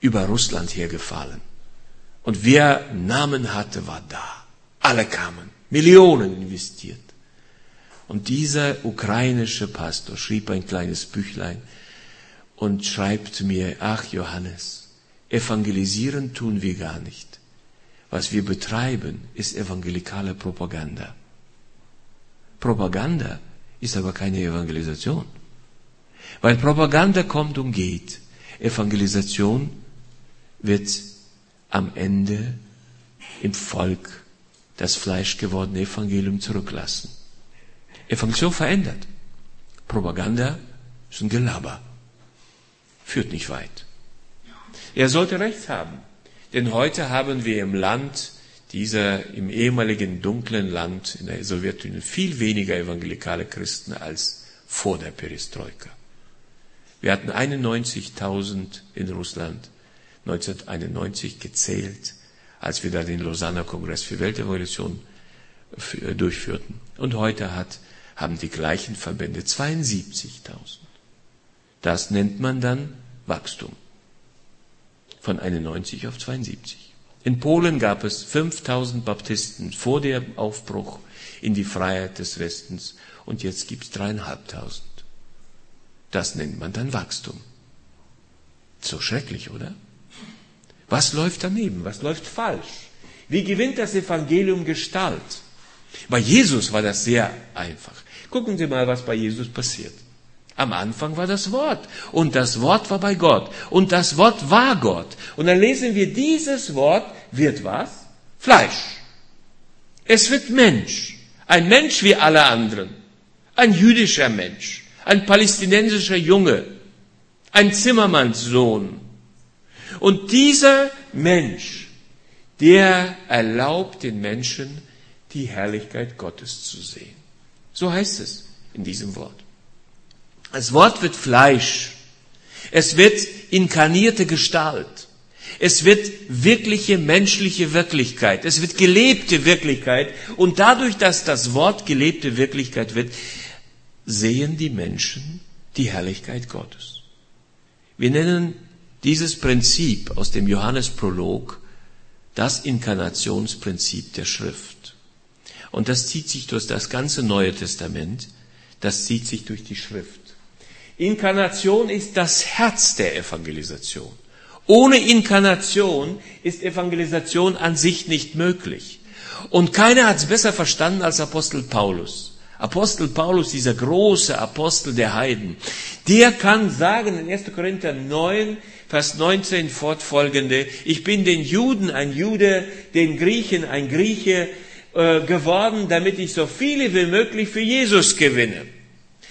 über Russland hergefallen. Und wer Namen hatte, war da. Alle kamen. Millionen investiert. Und dieser ukrainische Pastor schrieb ein kleines Büchlein und schreibt mir, ach Johannes, evangelisieren tun wir gar nicht. Was wir betreiben, ist evangelikale Propaganda. Propaganda ist aber keine Evangelisation. Weil Propaganda kommt und geht. Evangelisation wird am Ende im Volk das fleischgewordene Evangelium zurücklassen. Evangelisation verändert. Propaganda ist ein Gelaber. Führt nicht weit. Er sollte recht haben. Denn heute haben wir im Land, dieser im ehemaligen dunklen Land in der Sowjetunion, viel weniger evangelikale Christen als vor der Perestroika. Wir hatten 91.000 in Russland 1991 gezählt, als wir da den Lausanner Kongress für Weltevolution äh, durchführten. Und heute hat haben die gleichen Verbände 72.000. Das nennt man dann Wachstum. Von 91 auf 72. In Polen gab es 5000 Baptisten vor dem Aufbruch in die Freiheit des Westens und jetzt gibt es dreieinhalbtausend. Das nennt man dann Wachstum. So schrecklich, oder? Was läuft daneben? Was läuft falsch? Wie gewinnt das Evangelium Gestalt? Bei Jesus war das sehr einfach. Gucken Sie mal, was bei Jesus passiert. Am Anfang war das Wort und das Wort war bei Gott und das Wort war Gott. Und dann lesen wir, dieses Wort wird was? Fleisch. Es wird Mensch. Ein Mensch wie alle anderen. Ein jüdischer Mensch. Ein palästinensischer Junge. Ein Zimmermannssohn. Und dieser Mensch, der erlaubt den Menschen, die Herrlichkeit Gottes zu sehen. So heißt es in diesem Wort. Das Wort wird Fleisch. Es wird inkarnierte Gestalt. Es wird wirkliche menschliche Wirklichkeit. Es wird gelebte Wirklichkeit. Und dadurch, dass das Wort gelebte Wirklichkeit wird, sehen die Menschen die Herrlichkeit Gottes. Wir nennen dieses Prinzip aus dem Johannesprolog das Inkarnationsprinzip der Schrift. Und das zieht sich durch das ganze Neue Testament, das zieht sich durch die Schrift. Inkarnation ist das Herz der Evangelisation. Ohne Inkarnation ist Evangelisation an sich nicht möglich. Und keiner hat es besser verstanden als Apostel Paulus. Apostel Paulus, dieser große Apostel der Heiden, der kann sagen in 1. Korinther 9, Vers 19 fortfolgende, ich bin den Juden ein Jude, den Griechen ein Grieche, äh, geworden, damit ich so viele wie möglich für Jesus gewinne.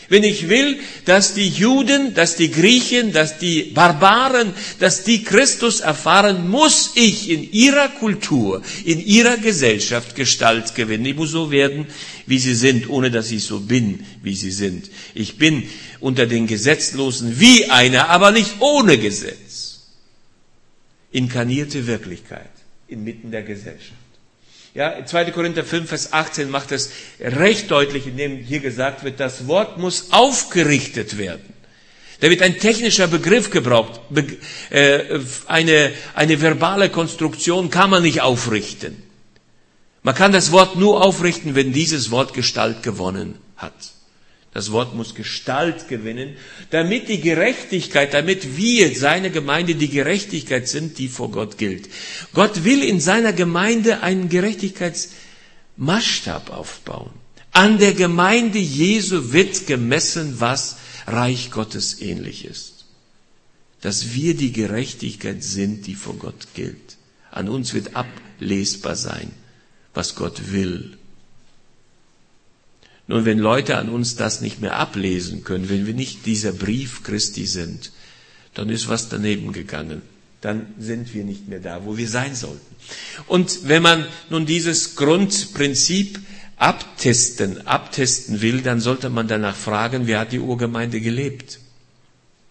Wenn ich will, dass die Juden, dass die Griechen, dass die Barbaren, dass die Christus erfahren, muss ich in ihrer Kultur, in ihrer Gesellschaft Gestalt gewinnen. Ich muss so werden, wie sie sind, ohne dass ich so bin, wie sie sind. Ich bin unter den Gesetzlosen wie einer, aber nicht ohne Gesetz. Inkarnierte Wirklichkeit inmitten der Gesellschaft. Ja, 2. Korinther 5, Vers 18 macht es recht deutlich, indem hier gesagt wird, das Wort muss aufgerichtet werden. Da wird ein technischer Begriff gebraucht. Äh, eine, eine verbale Konstruktion kann man nicht aufrichten. Man kann das Wort nur aufrichten, wenn dieses Wort Gestalt gewonnen hat. Das Wort muss Gestalt gewinnen, damit die Gerechtigkeit, damit wir, seine Gemeinde, die Gerechtigkeit sind, die vor Gott gilt. Gott will in seiner Gemeinde einen Gerechtigkeitsmaßstab aufbauen. An der Gemeinde Jesu wird gemessen, was Reich Gottes ähnlich ist. Dass wir die Gerechtigkeit sind, die vor Gott gilt. An uns wird ablesbar sein, was Gott will nun, wenn Leute an uns das nicht mehr ablesen können, wenn wir nicht dieser Brief Christi sind, dann ist was daneben gegangen. Dann sind wir nicht mehr da, wo wir sein sollten. Und wenn man nun dieses Grundprinzip abtesten, abtesten will, dann sollte man danach fragen, wer hat die Urgemeinde gelebt?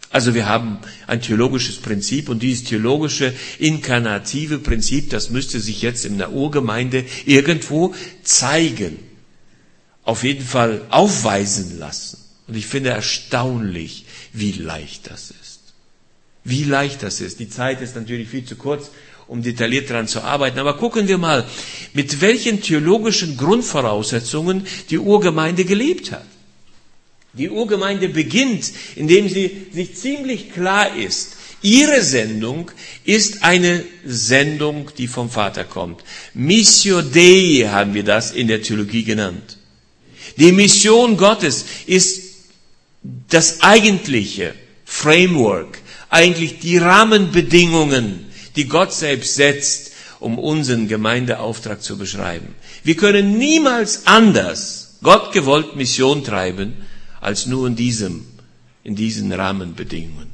Also wir haben ein theologisches Prinzip und dieses theologische inkarnative Prinzip, das müsste sich jetzt in der Urgemeinde irgendwo zeigen auf jeden Fall aufweisen lassen. Und ich finde erstaunlich, wie leicht das ist. Wie leicht das ist. Die Zeit ist natürlich viel zu kurz, um detailliert daran zu arbeiten. Aber gucken wir mal, mit welchen theologischen Grundvoraussetzungen die Urgemeinde gelebt hat. Die Urgemeinde beginnt, indem sie sich ziemlich klar ist, Ihre Sendung ist eine Sendung, die vom Vater kommt. Missio Dei haben wir das in der Theologie genannt. Die Mission Gottes ist das eigentliche Framework, eigentlich die Rahmenbedingungen, die Gott selbst setzt, um unseren Gemeindeauftrag zu beschreiben. Wir können niemals anders Gott gewollt Mission treiben, als nur in diesem, in diesen Rahmenbedingungen.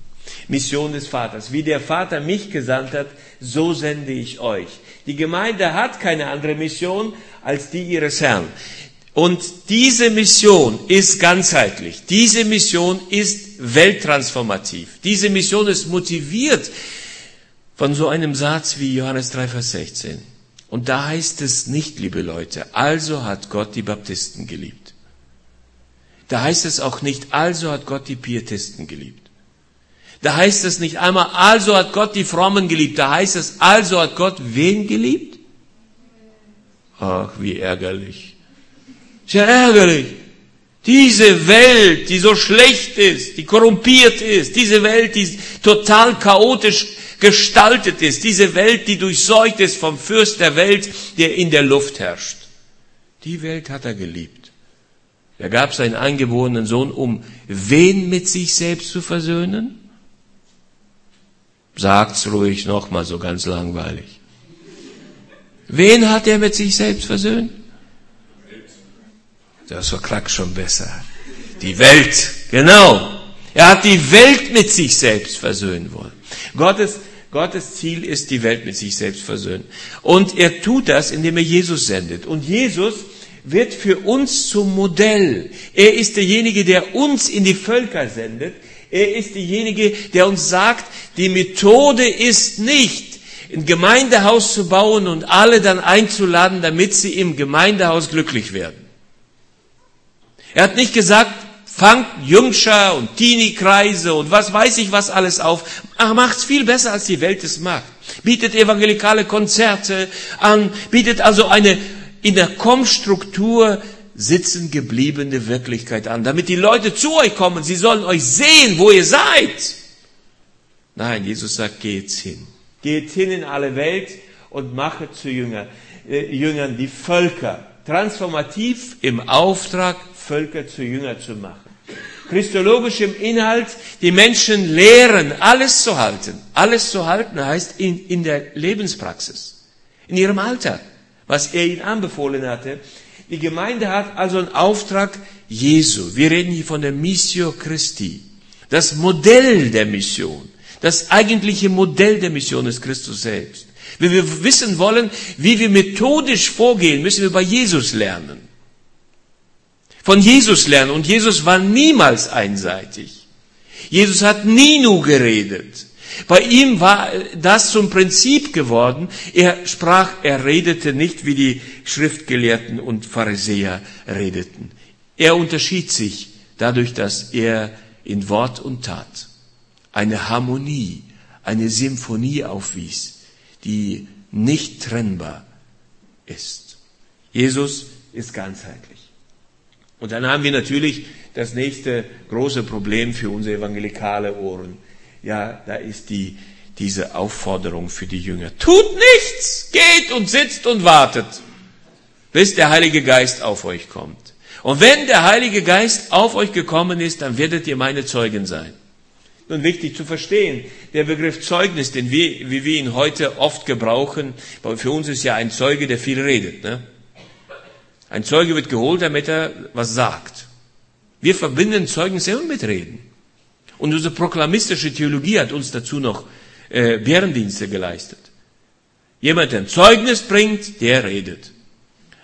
Mission des Vaters. Wie der Vater mich gesandt hat, so sende ich euch. Die Gemeinde hat keine andere Mission als die ihres Herrn. Und diese Mission ist ganzheitlich. Diese Mission ist welttransformativ. Diese Mission ist motiviert von so einem Satz wie Johannes 3, Vers 16. Und da heißt es nicht, liebe Leute, also hat Gott die Baptisten geliebt. Da heißt es auch nicht, also hat Gott die Pietisten geliebt. Da heißt es nicht einmal, also hat Gott die Frommen geliebt. Da heißt es, also hat Gott wen geliebt? Ach, wie ärgerlich. Sehr ärgerlich. Diese Welt, die so schlecht ist, die korrumpiert ist, diese Welt, die total chaotisch gestaltet ist, diese Welt, die durchseucht ist vom Fürst der Welt, der in der Luft herrscht. Die Welt hat er geliebt. Er gab seinen eingeborenen Sohn, um wen mit sich selbst zu versöhnen? Sagt's ruhig nochmal so ganz langweilig. Wen hat er mit sich selbst versöhnt? Das verklagt schon besser. Die Welt, genau. Er hat die Welt mit sich selbst versöhnen wollen. Gottes, Gottes Ziel ist, die Welt mit sich selbst versöhnen. Und er tut das, indem er Jesus sendet. Und Jesus wird für uns zum Modell. Er ist derjenige, der uns in die Völker sendet. Er ist derjenige, der uns sagt, die Methode ist nicht, ein Gemeindehaus zu bauen und alle dann einzuladen, damit sie im Gemeindehaus glücklich werden. Er hat nicht gesagt, fangt Jungscher und Teenie-Kreise und was weiß ich was alles auf. Macht's viel besser, als die Welt es macht. Bietet evangelikale Konzerte an, bietet also eine in der Kommstruktur sitzen gebliebene Wirklichkeit an, damit die Leute zu euch kommen. Sie sollen euch sehen, wo ihr seid. Nein, Jesus sagt, geht hin. Geht hin in alle Welt und mache zu Jünger, äh, Jüngern die Völker. Transformativ im Auftrag Völker zu Jünger zu machen. Christologisch im Inhalt die Menschen lehren, alles zu halten. Alles zu halten heißt in, in der Lebenspraxis, in ihrem Alltag, was er ihnen anbefohlen hatte. Die Gemeinde hat also einen Auftrag Jesu. Wir reden hier von der Missio Christi. Das Modell der Mission. Das eigentliche Modell der Mission ist Christus selbst. Wenn wir wissen wollen, wie wir methodisch vorgehen, müssen wir bei Jesus lernen von Jesus lernen. Und Jesus war niemals einseitig. Jesus hat nie nur geredet. Bei ihm war das zum Prinzip geworden. Er sprach, er redete nicht, wie die Schriftgelehrten und Pharisäer redeten. Er unterschied sich dadurch, dass er in Wort und Tat eine Harmonie, eine Symphonie aufwies, die nicht trennbar ist. Jesus ist ganzheitlich. Und dann haben wir natürlich das nächste große Problem für unsere evangelikale Ohren. Ja, da ist die, diese Aufforderung für die Jünger. Tut nichts! Geht und sitzt und wartet, bis der Heilige Geist auf euch kommt. Und wenn der Heilige Geist auf euch gekommen ist, dann werdet ihr meine Zeugen sein. Nun wichtig zu verstehen, der Begriff Zeugnis, den wir, wie wir ihn heute oft gebrauchen, für uns ist ja ein Zeuge, der viel redet. Ne? Ein Zeuge wird geholt, damit er was sagt. Wir verbinden Zeugnis immer mit Reden. Und unsere proklamistische Theologie hat uns dazu noch äh, Bärendienste geleistet. Jemand, der ein Zeugnis bringt, der redet.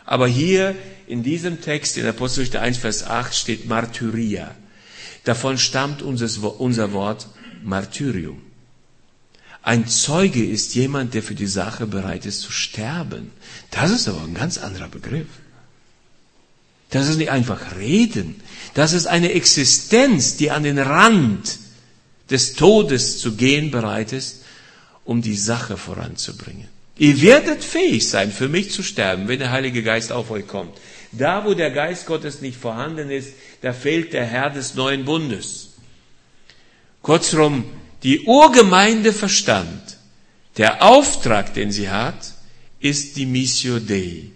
Aber hier in diesem Text, in Apostelgeschichte 1, Vers 8, steht Martyria. Davon stammt unser Wort Martyrium. Ein Zeuge ist jemand, der für die Sache bereit ist zu sterben. Das ist aber ein ganz anderer Begriff. Das ist nicht einfach reden. Das ist eine Existenz, die an den Rand des Todes zu gehen bereit ist, um die Sache voranzubringen. Ihr werdet fähig sein, für mich zu sterben, wenn der Heilige Geist auf euch kommt. Da, wo der Geist Gottes nicht vorhanden ist, da fehlt der Herr des neuen Bundes. Kurzum, die Urgemeinde verstand, der Auftrag, den sie hat, ist die Missio Dei,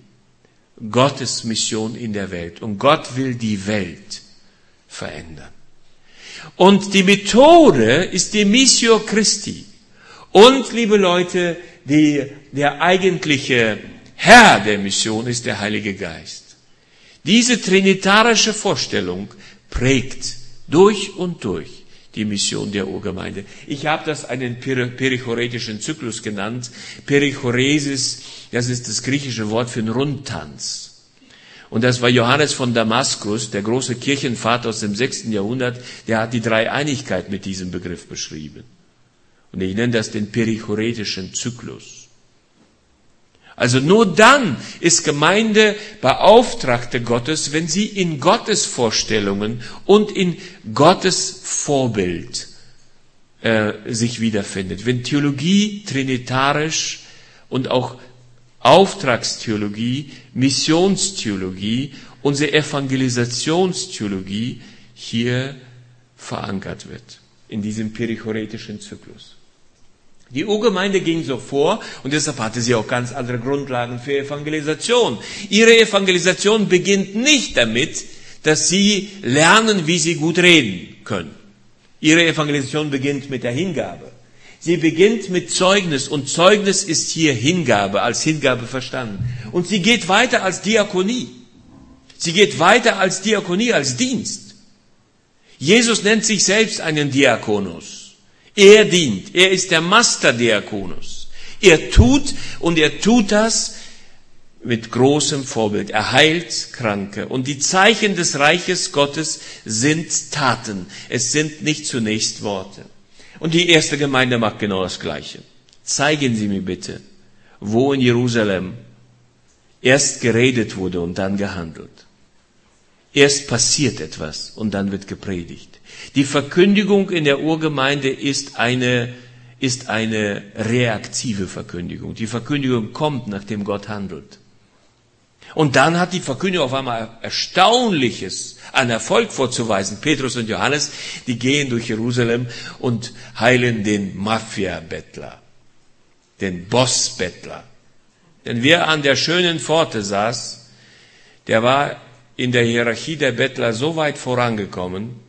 Gottes Mission in der Welt. Und Gott will die Welt verändern. Und die Methode ist die Missio Christi. Und, liebe Leute, die, der eigentliche Herr der Mission ist der Heilige Geist. Diese trinitarische Vorstellung prägt durch und durch die Mission der Urgemeinde. Ich habe das einen perichoretischen Zyklus genannt. Perichoresis, das ist das griechische Wort für einen Rundtanz. Und das war Johannes von Damaskus, der große Kirchenvater aus dem 6. Jahrhundert, der hat die Dreieinigkeit mit diesem Begriff beschrieben. Und ich nenne das den perichoretischen Zyklus. Also nur dann ist Gemeinde Beauftragte Gottes, wenn sie in Gottes Vorstellungen und in Gottes Vorbild äh, sich wiederfindet. Wenn Theologie trinitarisch und auch Auftragstheologie, Missionstheologie, unsere Evangelisationstheologie hier verankert wird, in diesem perichoretischen Zyklus. Die Urgemeinde ging so vor und deshalb hatte sie auch ganz andere Grundlagen für Evangelisation. Ihre Evangelisation beginnt nicht damit, dass sie lernen, wie sie gut reden können. Ihre Evangelisation beginnt mit der Hingabe. Sie beginnt mit Zeugnis und Zeugnis ist hier Hingabe, als Hingabe verstanden. Und sie geht weiter als Diakonie. Sie geht weiter als Diakonie, als Dienst. Jesus nennt sich selbst einen Diakonus. Er dient. Er ist der Masterdiakonus. Er tut und er tut das mit großem Vorbild. Er heilt Kranke. Und die Zeichen des Reiches Gottes sind Taten. Es sind nicht zunächst Worte. Und die erste Gemeinde macht genau das Gleiche. Zeigen Sie mir bitte, wo in Jerusalem erst geredet wurde und dann gehandelt. Erst passiert etwas und dann wird gepredigt. Die Verkündigung in der Urgemeinde ist eine, ist eine reaktive Verkündigung. Die Verkündigung kommt, nachdem Gott handelt. Und dann hat die Verkündigung auf einmal Erstaunliches an Erfolg vorzuweisen. Petrus und Johannes, die gehen durch Jerusalem und heilen den Mafia-Bettler, den Boss-Bettler. Denn wer an der schönen Pforte saß, der war in der Hierarchie der Bettler so weit vorangekommen,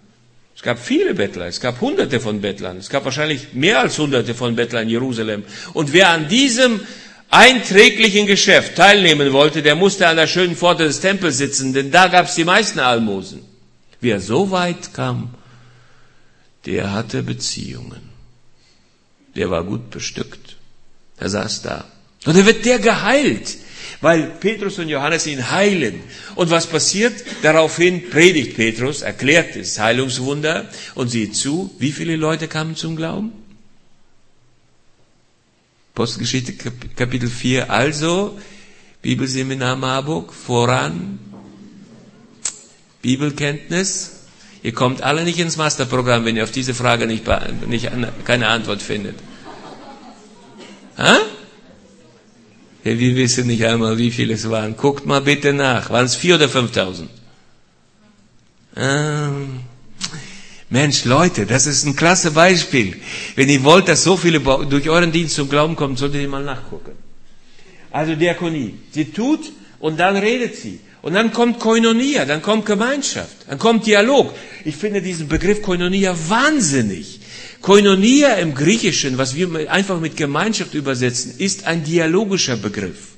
es gab viele Bettler, es gab hunderte von Bettlern, es gab wahrscheinlich mehr als hunderte von Bettlern in Jerusalem. Und wer an diesem einträglichen Geschäft teilnehmen wollte, der musste an der schönen Pforte des Tempels sitzen, denn da gab es die meisten Almosen. Wer so weit kam, der hatte Beziehungen. Der war gut bestückt. Er saß da. Und dann wird der geheilt weil Petrus und Johannes ihn heilen. Und was passiert? Daraufhin predigt Petrus, erklärt das Heilungswunder und sieht zu, wie viele Leute kamen zum Glauben? Postgeschichte Kapitel 4, also Bibelseminar Marburg, voran, Bibelkenntnis. Ihr kommt alle nicht ins Masterprogramm, wenn ihr auf diese Frage nicht, nicht keine Antwort findet. Ha? Wir wissen nicht einmal, wie viele es waren. Guckt mal bitte nach. Waren es vier oder fünftausend? Ähm, Mensch, Leute, das ist ein klasse Beispiel. Wenn ihr wollt, dass so viele durch euren Dienst zum Glauben kommen, solltet ihr mal nachgucken. Also Diakonie. Sie tut und dann redet sie. Und dann kommt Koinonia, dann kommt Gemeinschaft, dann kommt Dialog. Ich finde diesen Begriff Koinonia wahnsinnig. Koinonia im Griechischen, was wir einfach mit Gemeinschaft übersetzen, ist ein dialogischer Begriff.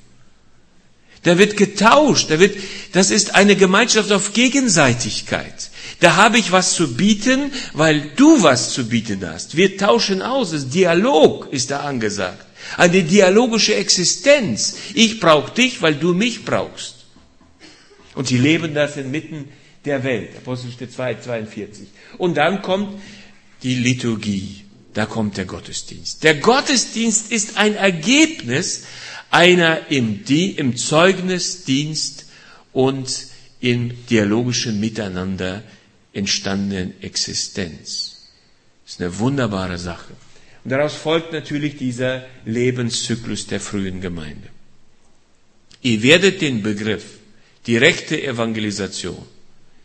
Da wird getauscht, da wird, das ist eine Gemeinschaft auf Gegenseitigkeit. Da habe ich was zu bieten, weil du was zu bieten hast. Wir tauschen aus, das Dialog ist da angesagt. Eine dialogische Existenz. Ich brauche dich, weil du mich brauchst. Und sie leben das inmitten der Welt. Apostelgeschichte 2, 42. Und dann kommt die Liturgie. Da kommt der Gottesdienst. Der Gottesdienst ist ein Ergebnis einer im, im Zeugnisdienst und im dialogischen Miteinander entstandenen Existenz. Das ist eine wunderbare Sache. Und daraus folgt natürlich dieser Lebenszyklus der frühen Gemeinde. Ihr werdet den Begriff direkte Evangelisation,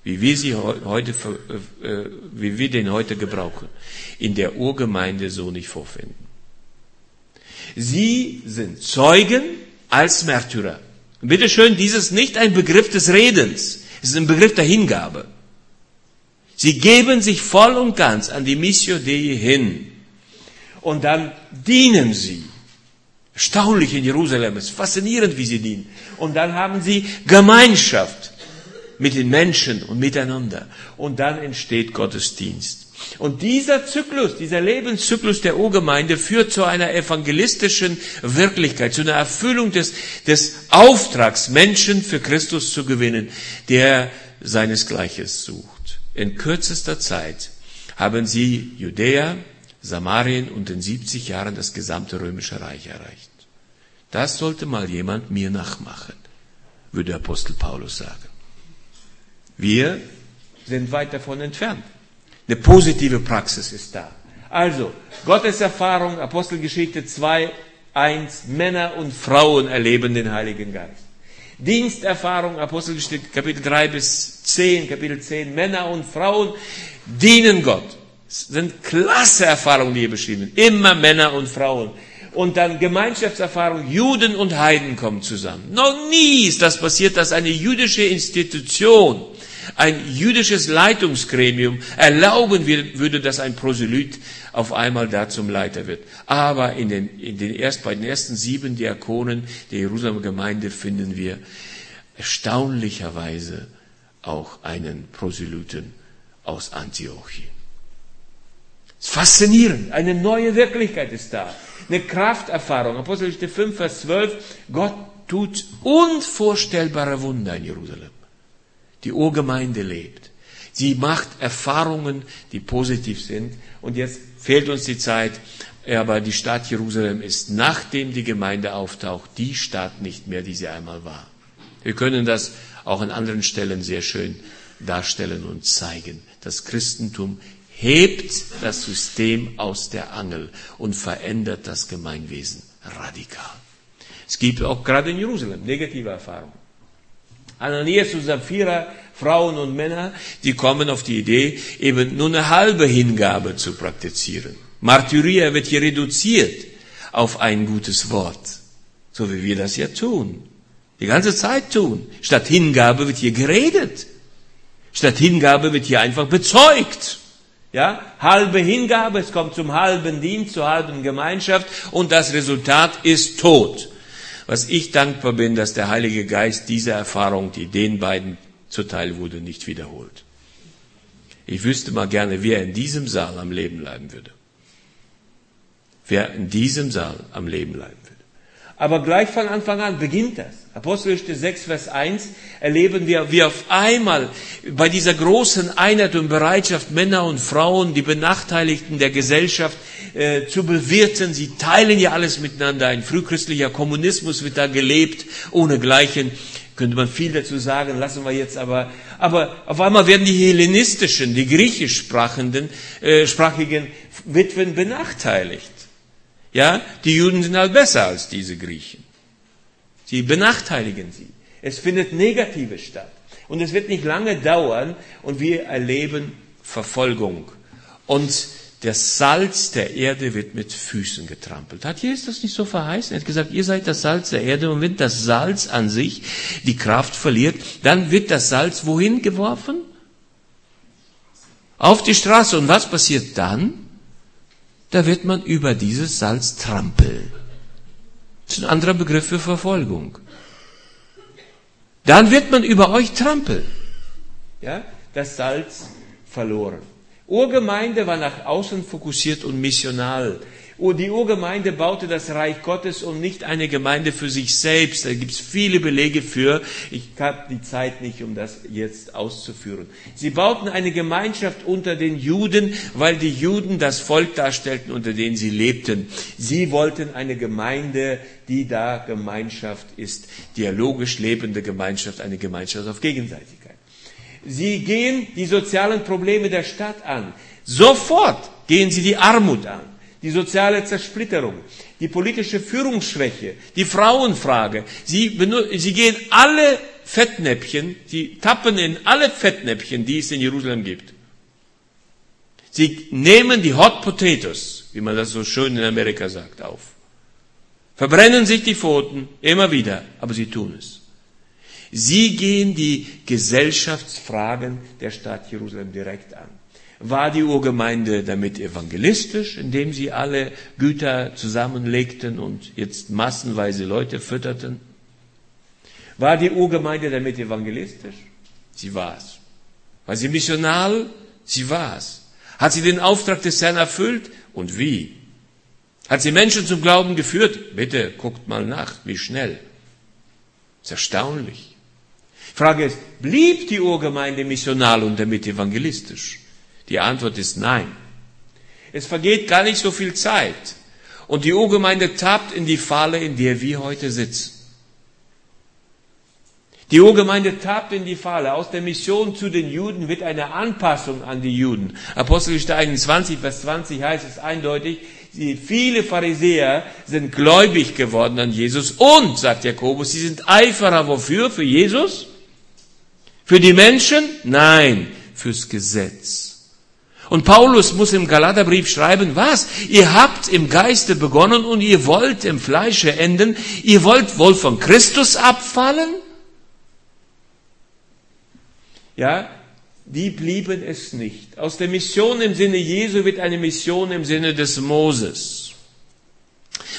wie wir sie heute, äh, wie wir den heute gebrauchen, in der Urgemeinde so nicht vorfinden. Sie sind Zeugen als Märtyrer. Und bitteschön, dies ist nicht ein Begriff des Redens, es ist ein Begriff der Hingabe. Sie geben sich voll und ganz an die Missio Dei hin. Und dann dienen sie. Erstaunlich in Jerusalem, es ist faszinierend, wie sie dienen. Und dann haben sie Gemeinschaft mit den Menschen und miteinander. Und dann entsteht Gottesdienst. Und dieser Zyklus, dieser Lebenszyklus der Urgemeinde führt zu einer evangelistischen Wirklichkeit, zu einer Erfüllung des, des Auftrags, Menschen für Christus zu gewinnen, der seinesgleiches sucht. In kürzester Zeit haben sie Judäa, Samarien und in 70 Jahren das gesamte römische Reich erreicht. Das sollte mal jemand mir nachmachen, würde Apostel Paulus sagen. Wir sind weit davon entfernt. Eine positive Praxis ist da. Also, Gottes Erfahrung, Apostelgeschichte 2, 1, Männer und Frauen erleben den Heiligen Geist. Diensterfahrung, Apostelgeschichte Kapitel 3 bis 10, Kapitel 10, Männer und Frauen dienen Gott. Das sind klasse Erfahrungen, die hier beschrieben sind. Immer Männer und Frauen. Und dann Gemeinschaftserfahrung, Juden und Heiden kommen zusammen. Noch nie ist das passiert, dass eine jüdische Institution ein jüdisches Leitungsgremium erlauben würde, dass ein Proselyt auf einmal da zum Leiter wird. Aber in den, in den erst, bei den ersten sieben Diakonen der Jerusalemer Gemeinde finden wir erstaunlicherweise auch einen Proselyten aus Antiochien. Faszinierend. Eine neue Wirklichkeit ist da. Eine Krafterfahrung. Apostelgeschichte 5, Vers 12. Gott tut unvorstellbare Wunder in Jerusalem die Urgemeinde lebt. Sie macht Erfahrungen, die positiv sind. Und jetzt fehlt uns die Zeit, aber die Stadt Jerusalem ist, nachdem die Gemeinde auftaucht, die Stadt nicht mehr, die sie einmal war. Wir können das auch an anderen Stellen sehr schön darstellen und zeigen. Das Christentum hebt das System aus der Angel und verändert das Gemeinwesen radikal. Es gibt auch gerade in Jerusalem negative Erfahrungen. Ananias und Sapphira, Frauen und Männer, die kommen auf die Idee, eben nur eine halbe Hingabe zu praktizieren. Martyria wird hier reduziert auf ein gutes Wort, so wie wir das ja tun. Die ganze Zeit tun. Statt Hingabe wird hier geredet. Statt Hingabe wird hier einfach bezeugt. Ja, halbe Hingabe, es kommt zum halben Dienst, zur halben Gemeinschaft und das Resultat ist Tod was ich dankbar bin, dass der Heilige Geist diese Erfahrung, die den beiden zuteil wurde, nicht wiederholt. Ich wüsste mal gerne, wer in diesem Saal am Leben bleiben würde. Wer in diesem Saal am Leben bleiben würde. Aber gleich von Anfang an beginnt das. Apostelgeschichte 6, Vers 1 erleben wir, wie auf einmal bei dieser großen Einheit und Bereitschaft Männer und Frauen, die Benachteiligten der Gesellschaft äh, zu bewirten. Sie teilen ja alles miteinander. Ein frühchristlicher Kommunismus wird da gelebt, ohne Gleichen. Könnte man viel dazu sagen, lassen wir jetzt aber. Aber auf einmal werden die hellenistischen, die griechisch sprachenden, äh, sprachigen Witwen benachteiligt. Ja, die Juden sind halt besser als diese Griechen. Sie benachteiligen sie. Es findet Negatives statt. Und es wird nicht lange dauern und wir erleben Verfolgung. Und das Salz der Erde wird mit Füßen getrampelt. Hat Jesus das nicht so verheißen? Er hat gesagt, ihr seid das Salz der Erde und wenn das Salz an sich die Kraft verliert, dann wird das Salz wohin geworfen? Auf die Straße. Und was passiert dann? Da wird man über dieses Salz trampeln. Das ist ein anderer Begriff für Verfolgung. Dann wird man über euch trampeln. Ja, das Salz verloren. Urgemeinde war nach außen fokussiert und missional. Die Urgemeinde baute das Reich Gottes und nicht eine Gemeinde für sich selbst. Da gibt es viele Belege für. Ich habe die Zeit nicht, um das jetzt auszuführen. Sie bauten eine Gemeinschaft unter den Juden, weil die Juden das Volk darstellten, unter dem sie lebten. Sie wollten eine Gemeinde, die da Gemeinschaft ist. Dialogisch lebende Gemeinschaft, eine Gemeinschaft auf Gegenseitigkeit. Sie gehen die sozialen Probleme der Stadt an. Sofort gehen sie die Armut an die soziale Zersplitterung, die politische Führungsschwäche, die Frauenfrage. Sie, sie gehen alle Fettnäpfchen, sie tappen in alle Fettnäpfchen, die es in Jerusalem gibt. Sie nehmen die Hot Potatoes, wie man das so schön in Amerika sagt, auf. Verbrennen sich die Pfoten immer wieder, aber sie tun es. Sie gehen die Gesellschaftsfragen der Stadt Jerusalem direkt an. War die Urgemeinde damit evangelistisch, indem sie alle Güter zusammenlegten und jetzt massenweise Leute fütterten? War die Urgemeinde damit evangelistisch? Sie war es. War sie missional? Sie war es. Hat sie den Auftrag des Herrn erfüllt? Und wie? Hat sie Menschen zum Glauben geführt? Bitte guckt mal nach, wie schnell. Ist erstaunlich. Frage ist, blieb die Urgemeinde missional und damit evangelistisch? Die Antwort ist nein. Es vergeht gar nicht so viel Zeit. Und die Urgemeinde tappt in die Falle, in der wir heute sitzen. Die Urgemeinde tappt in die Falle. Aus der Mission zu den Juden wird eine Anpassung an die Juden. Apostelgeschichte 21, Vers 20 heißt es eindeutig, viele Pharisäer sind gläubig geworden an Jesus und, sagt Jakobus, sie sind Eiferer wofür? Für Jesus? Für die Menschen? Nein, fürs Gesetz. Und Paulus muss im Galaterbrief schreiben, was? Ihr habt im Geiste begonnen und ihr wollt im Fleische enden. Ihr wollt wohl von Christus abfallen? Ja, die blieben es nicht. Aus der Mission im Sinne Jesu wird eine Mission im Sinne des Moses.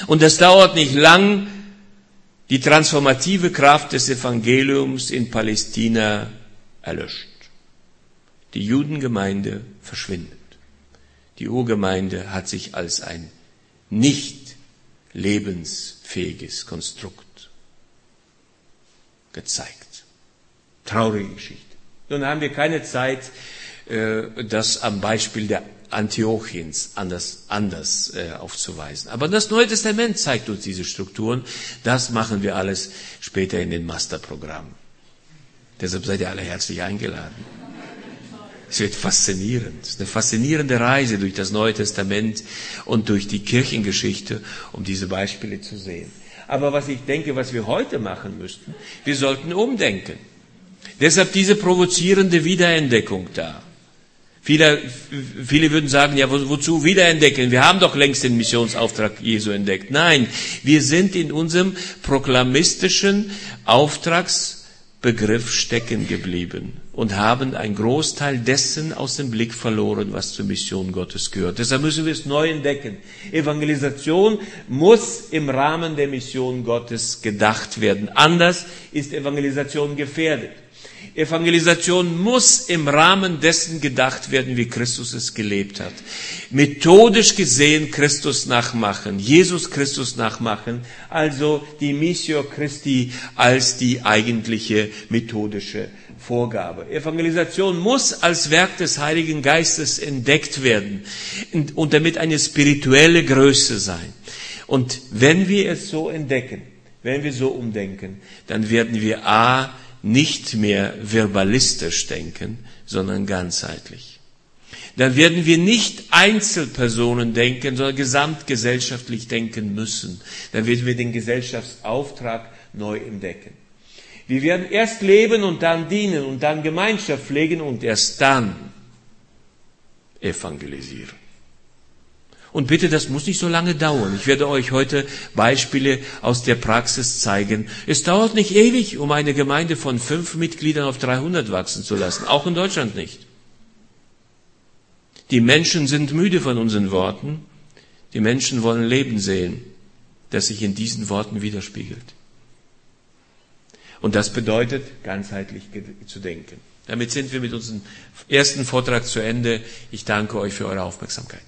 Und es dauert nicht lang, die transformative Kraft des Evangeliums in Palästina erlöscht. Die Judengemeinde verschwindet. Die Urgemeinde hat sich als ein nicht lebensfähiges Konstrukt gezeigt. Traurige Geschichte. Nun haben wir keine Zeit, äh, das am Beispiel der Antiochiens anders, anders äh, aufzuweisen. Aber das Neue Testament zeigt uns diese Strukturen. Das machen wir alles später in den Masterprogrammen. Deshalb seid ihr alle herzlich eingeladen. Es wird faszinierend. Es ist eine faszinierende Reise durch das Neue Testament und durch die Kirchengeschichte, um diese Beispiele zu sehen. Aber was ich denke, was wir heute machen müssten, wir sollten umdenken. Deshalb diese provozierende Wiederentdeckung da. Viele, viele würden sagen, ja, wo, wozu wiederentdecken? Wir haben doch längst den Missionsauftrag Jesu entdeckt. Nein, wir sind in unserem proklamistischen Auftragsbegriff stecken geblieben und haben einen Großteil dessen aus dem Blick verloren, was zur Mission Gottes gehört. Deshalb müssen wir es neu entdecken. Evangelisation muss im Rahmen der Mission Gottes gedacht werden. Anders ist Evangelisation gefährdet. Evangelisation muss im Rahmen dessen gedacht werden, wie Christus es gelebt hat. Methodisch gesehen Christus nachmachen, Jesus Christus nachmachen, also die Missio Christi als die eigentliche methodische Vorgabe. Evangelisation muss als Werk des Heiligen Geistes entdeckt werden und damit eine spirituelle Größe sein. Und wenn wir es so entdecken, wenn wir so umdenken, dann werden wir A, nicht mehr verbalistisch denken, sondern ganzheitlich. Dann werden wir nicht Einzelpersonen denken, sondern gesamtgesellschaftlich denken müssen. Dann werden wir den Gesellschaftsauftrag neu entdecken. Wir werden erst leben und dann dienen und dann Gemeinschaft pflegen und erst dann evangelisieren. Und bitte, das muss nicht so lange dauern. Ich werde euch heute Beispiele aus der Praxis zeigen. Es dauert nicht ewig, um eine Gemeinde von fünf Mitgliedern auf 300 wachsen zu lassen. Auch in Deutschland nicht. Die Menschen sind müde von unseren Worten. Die Menschen wollen Leben sehen, das sich in diesen Worten widerspiegelt. Und das bedeutet, ganzheitlich zu denken. Damit sind wir mit unserem ersten Vortrag zu Ende. Ich danke euch für eure Aufmerksamkeit.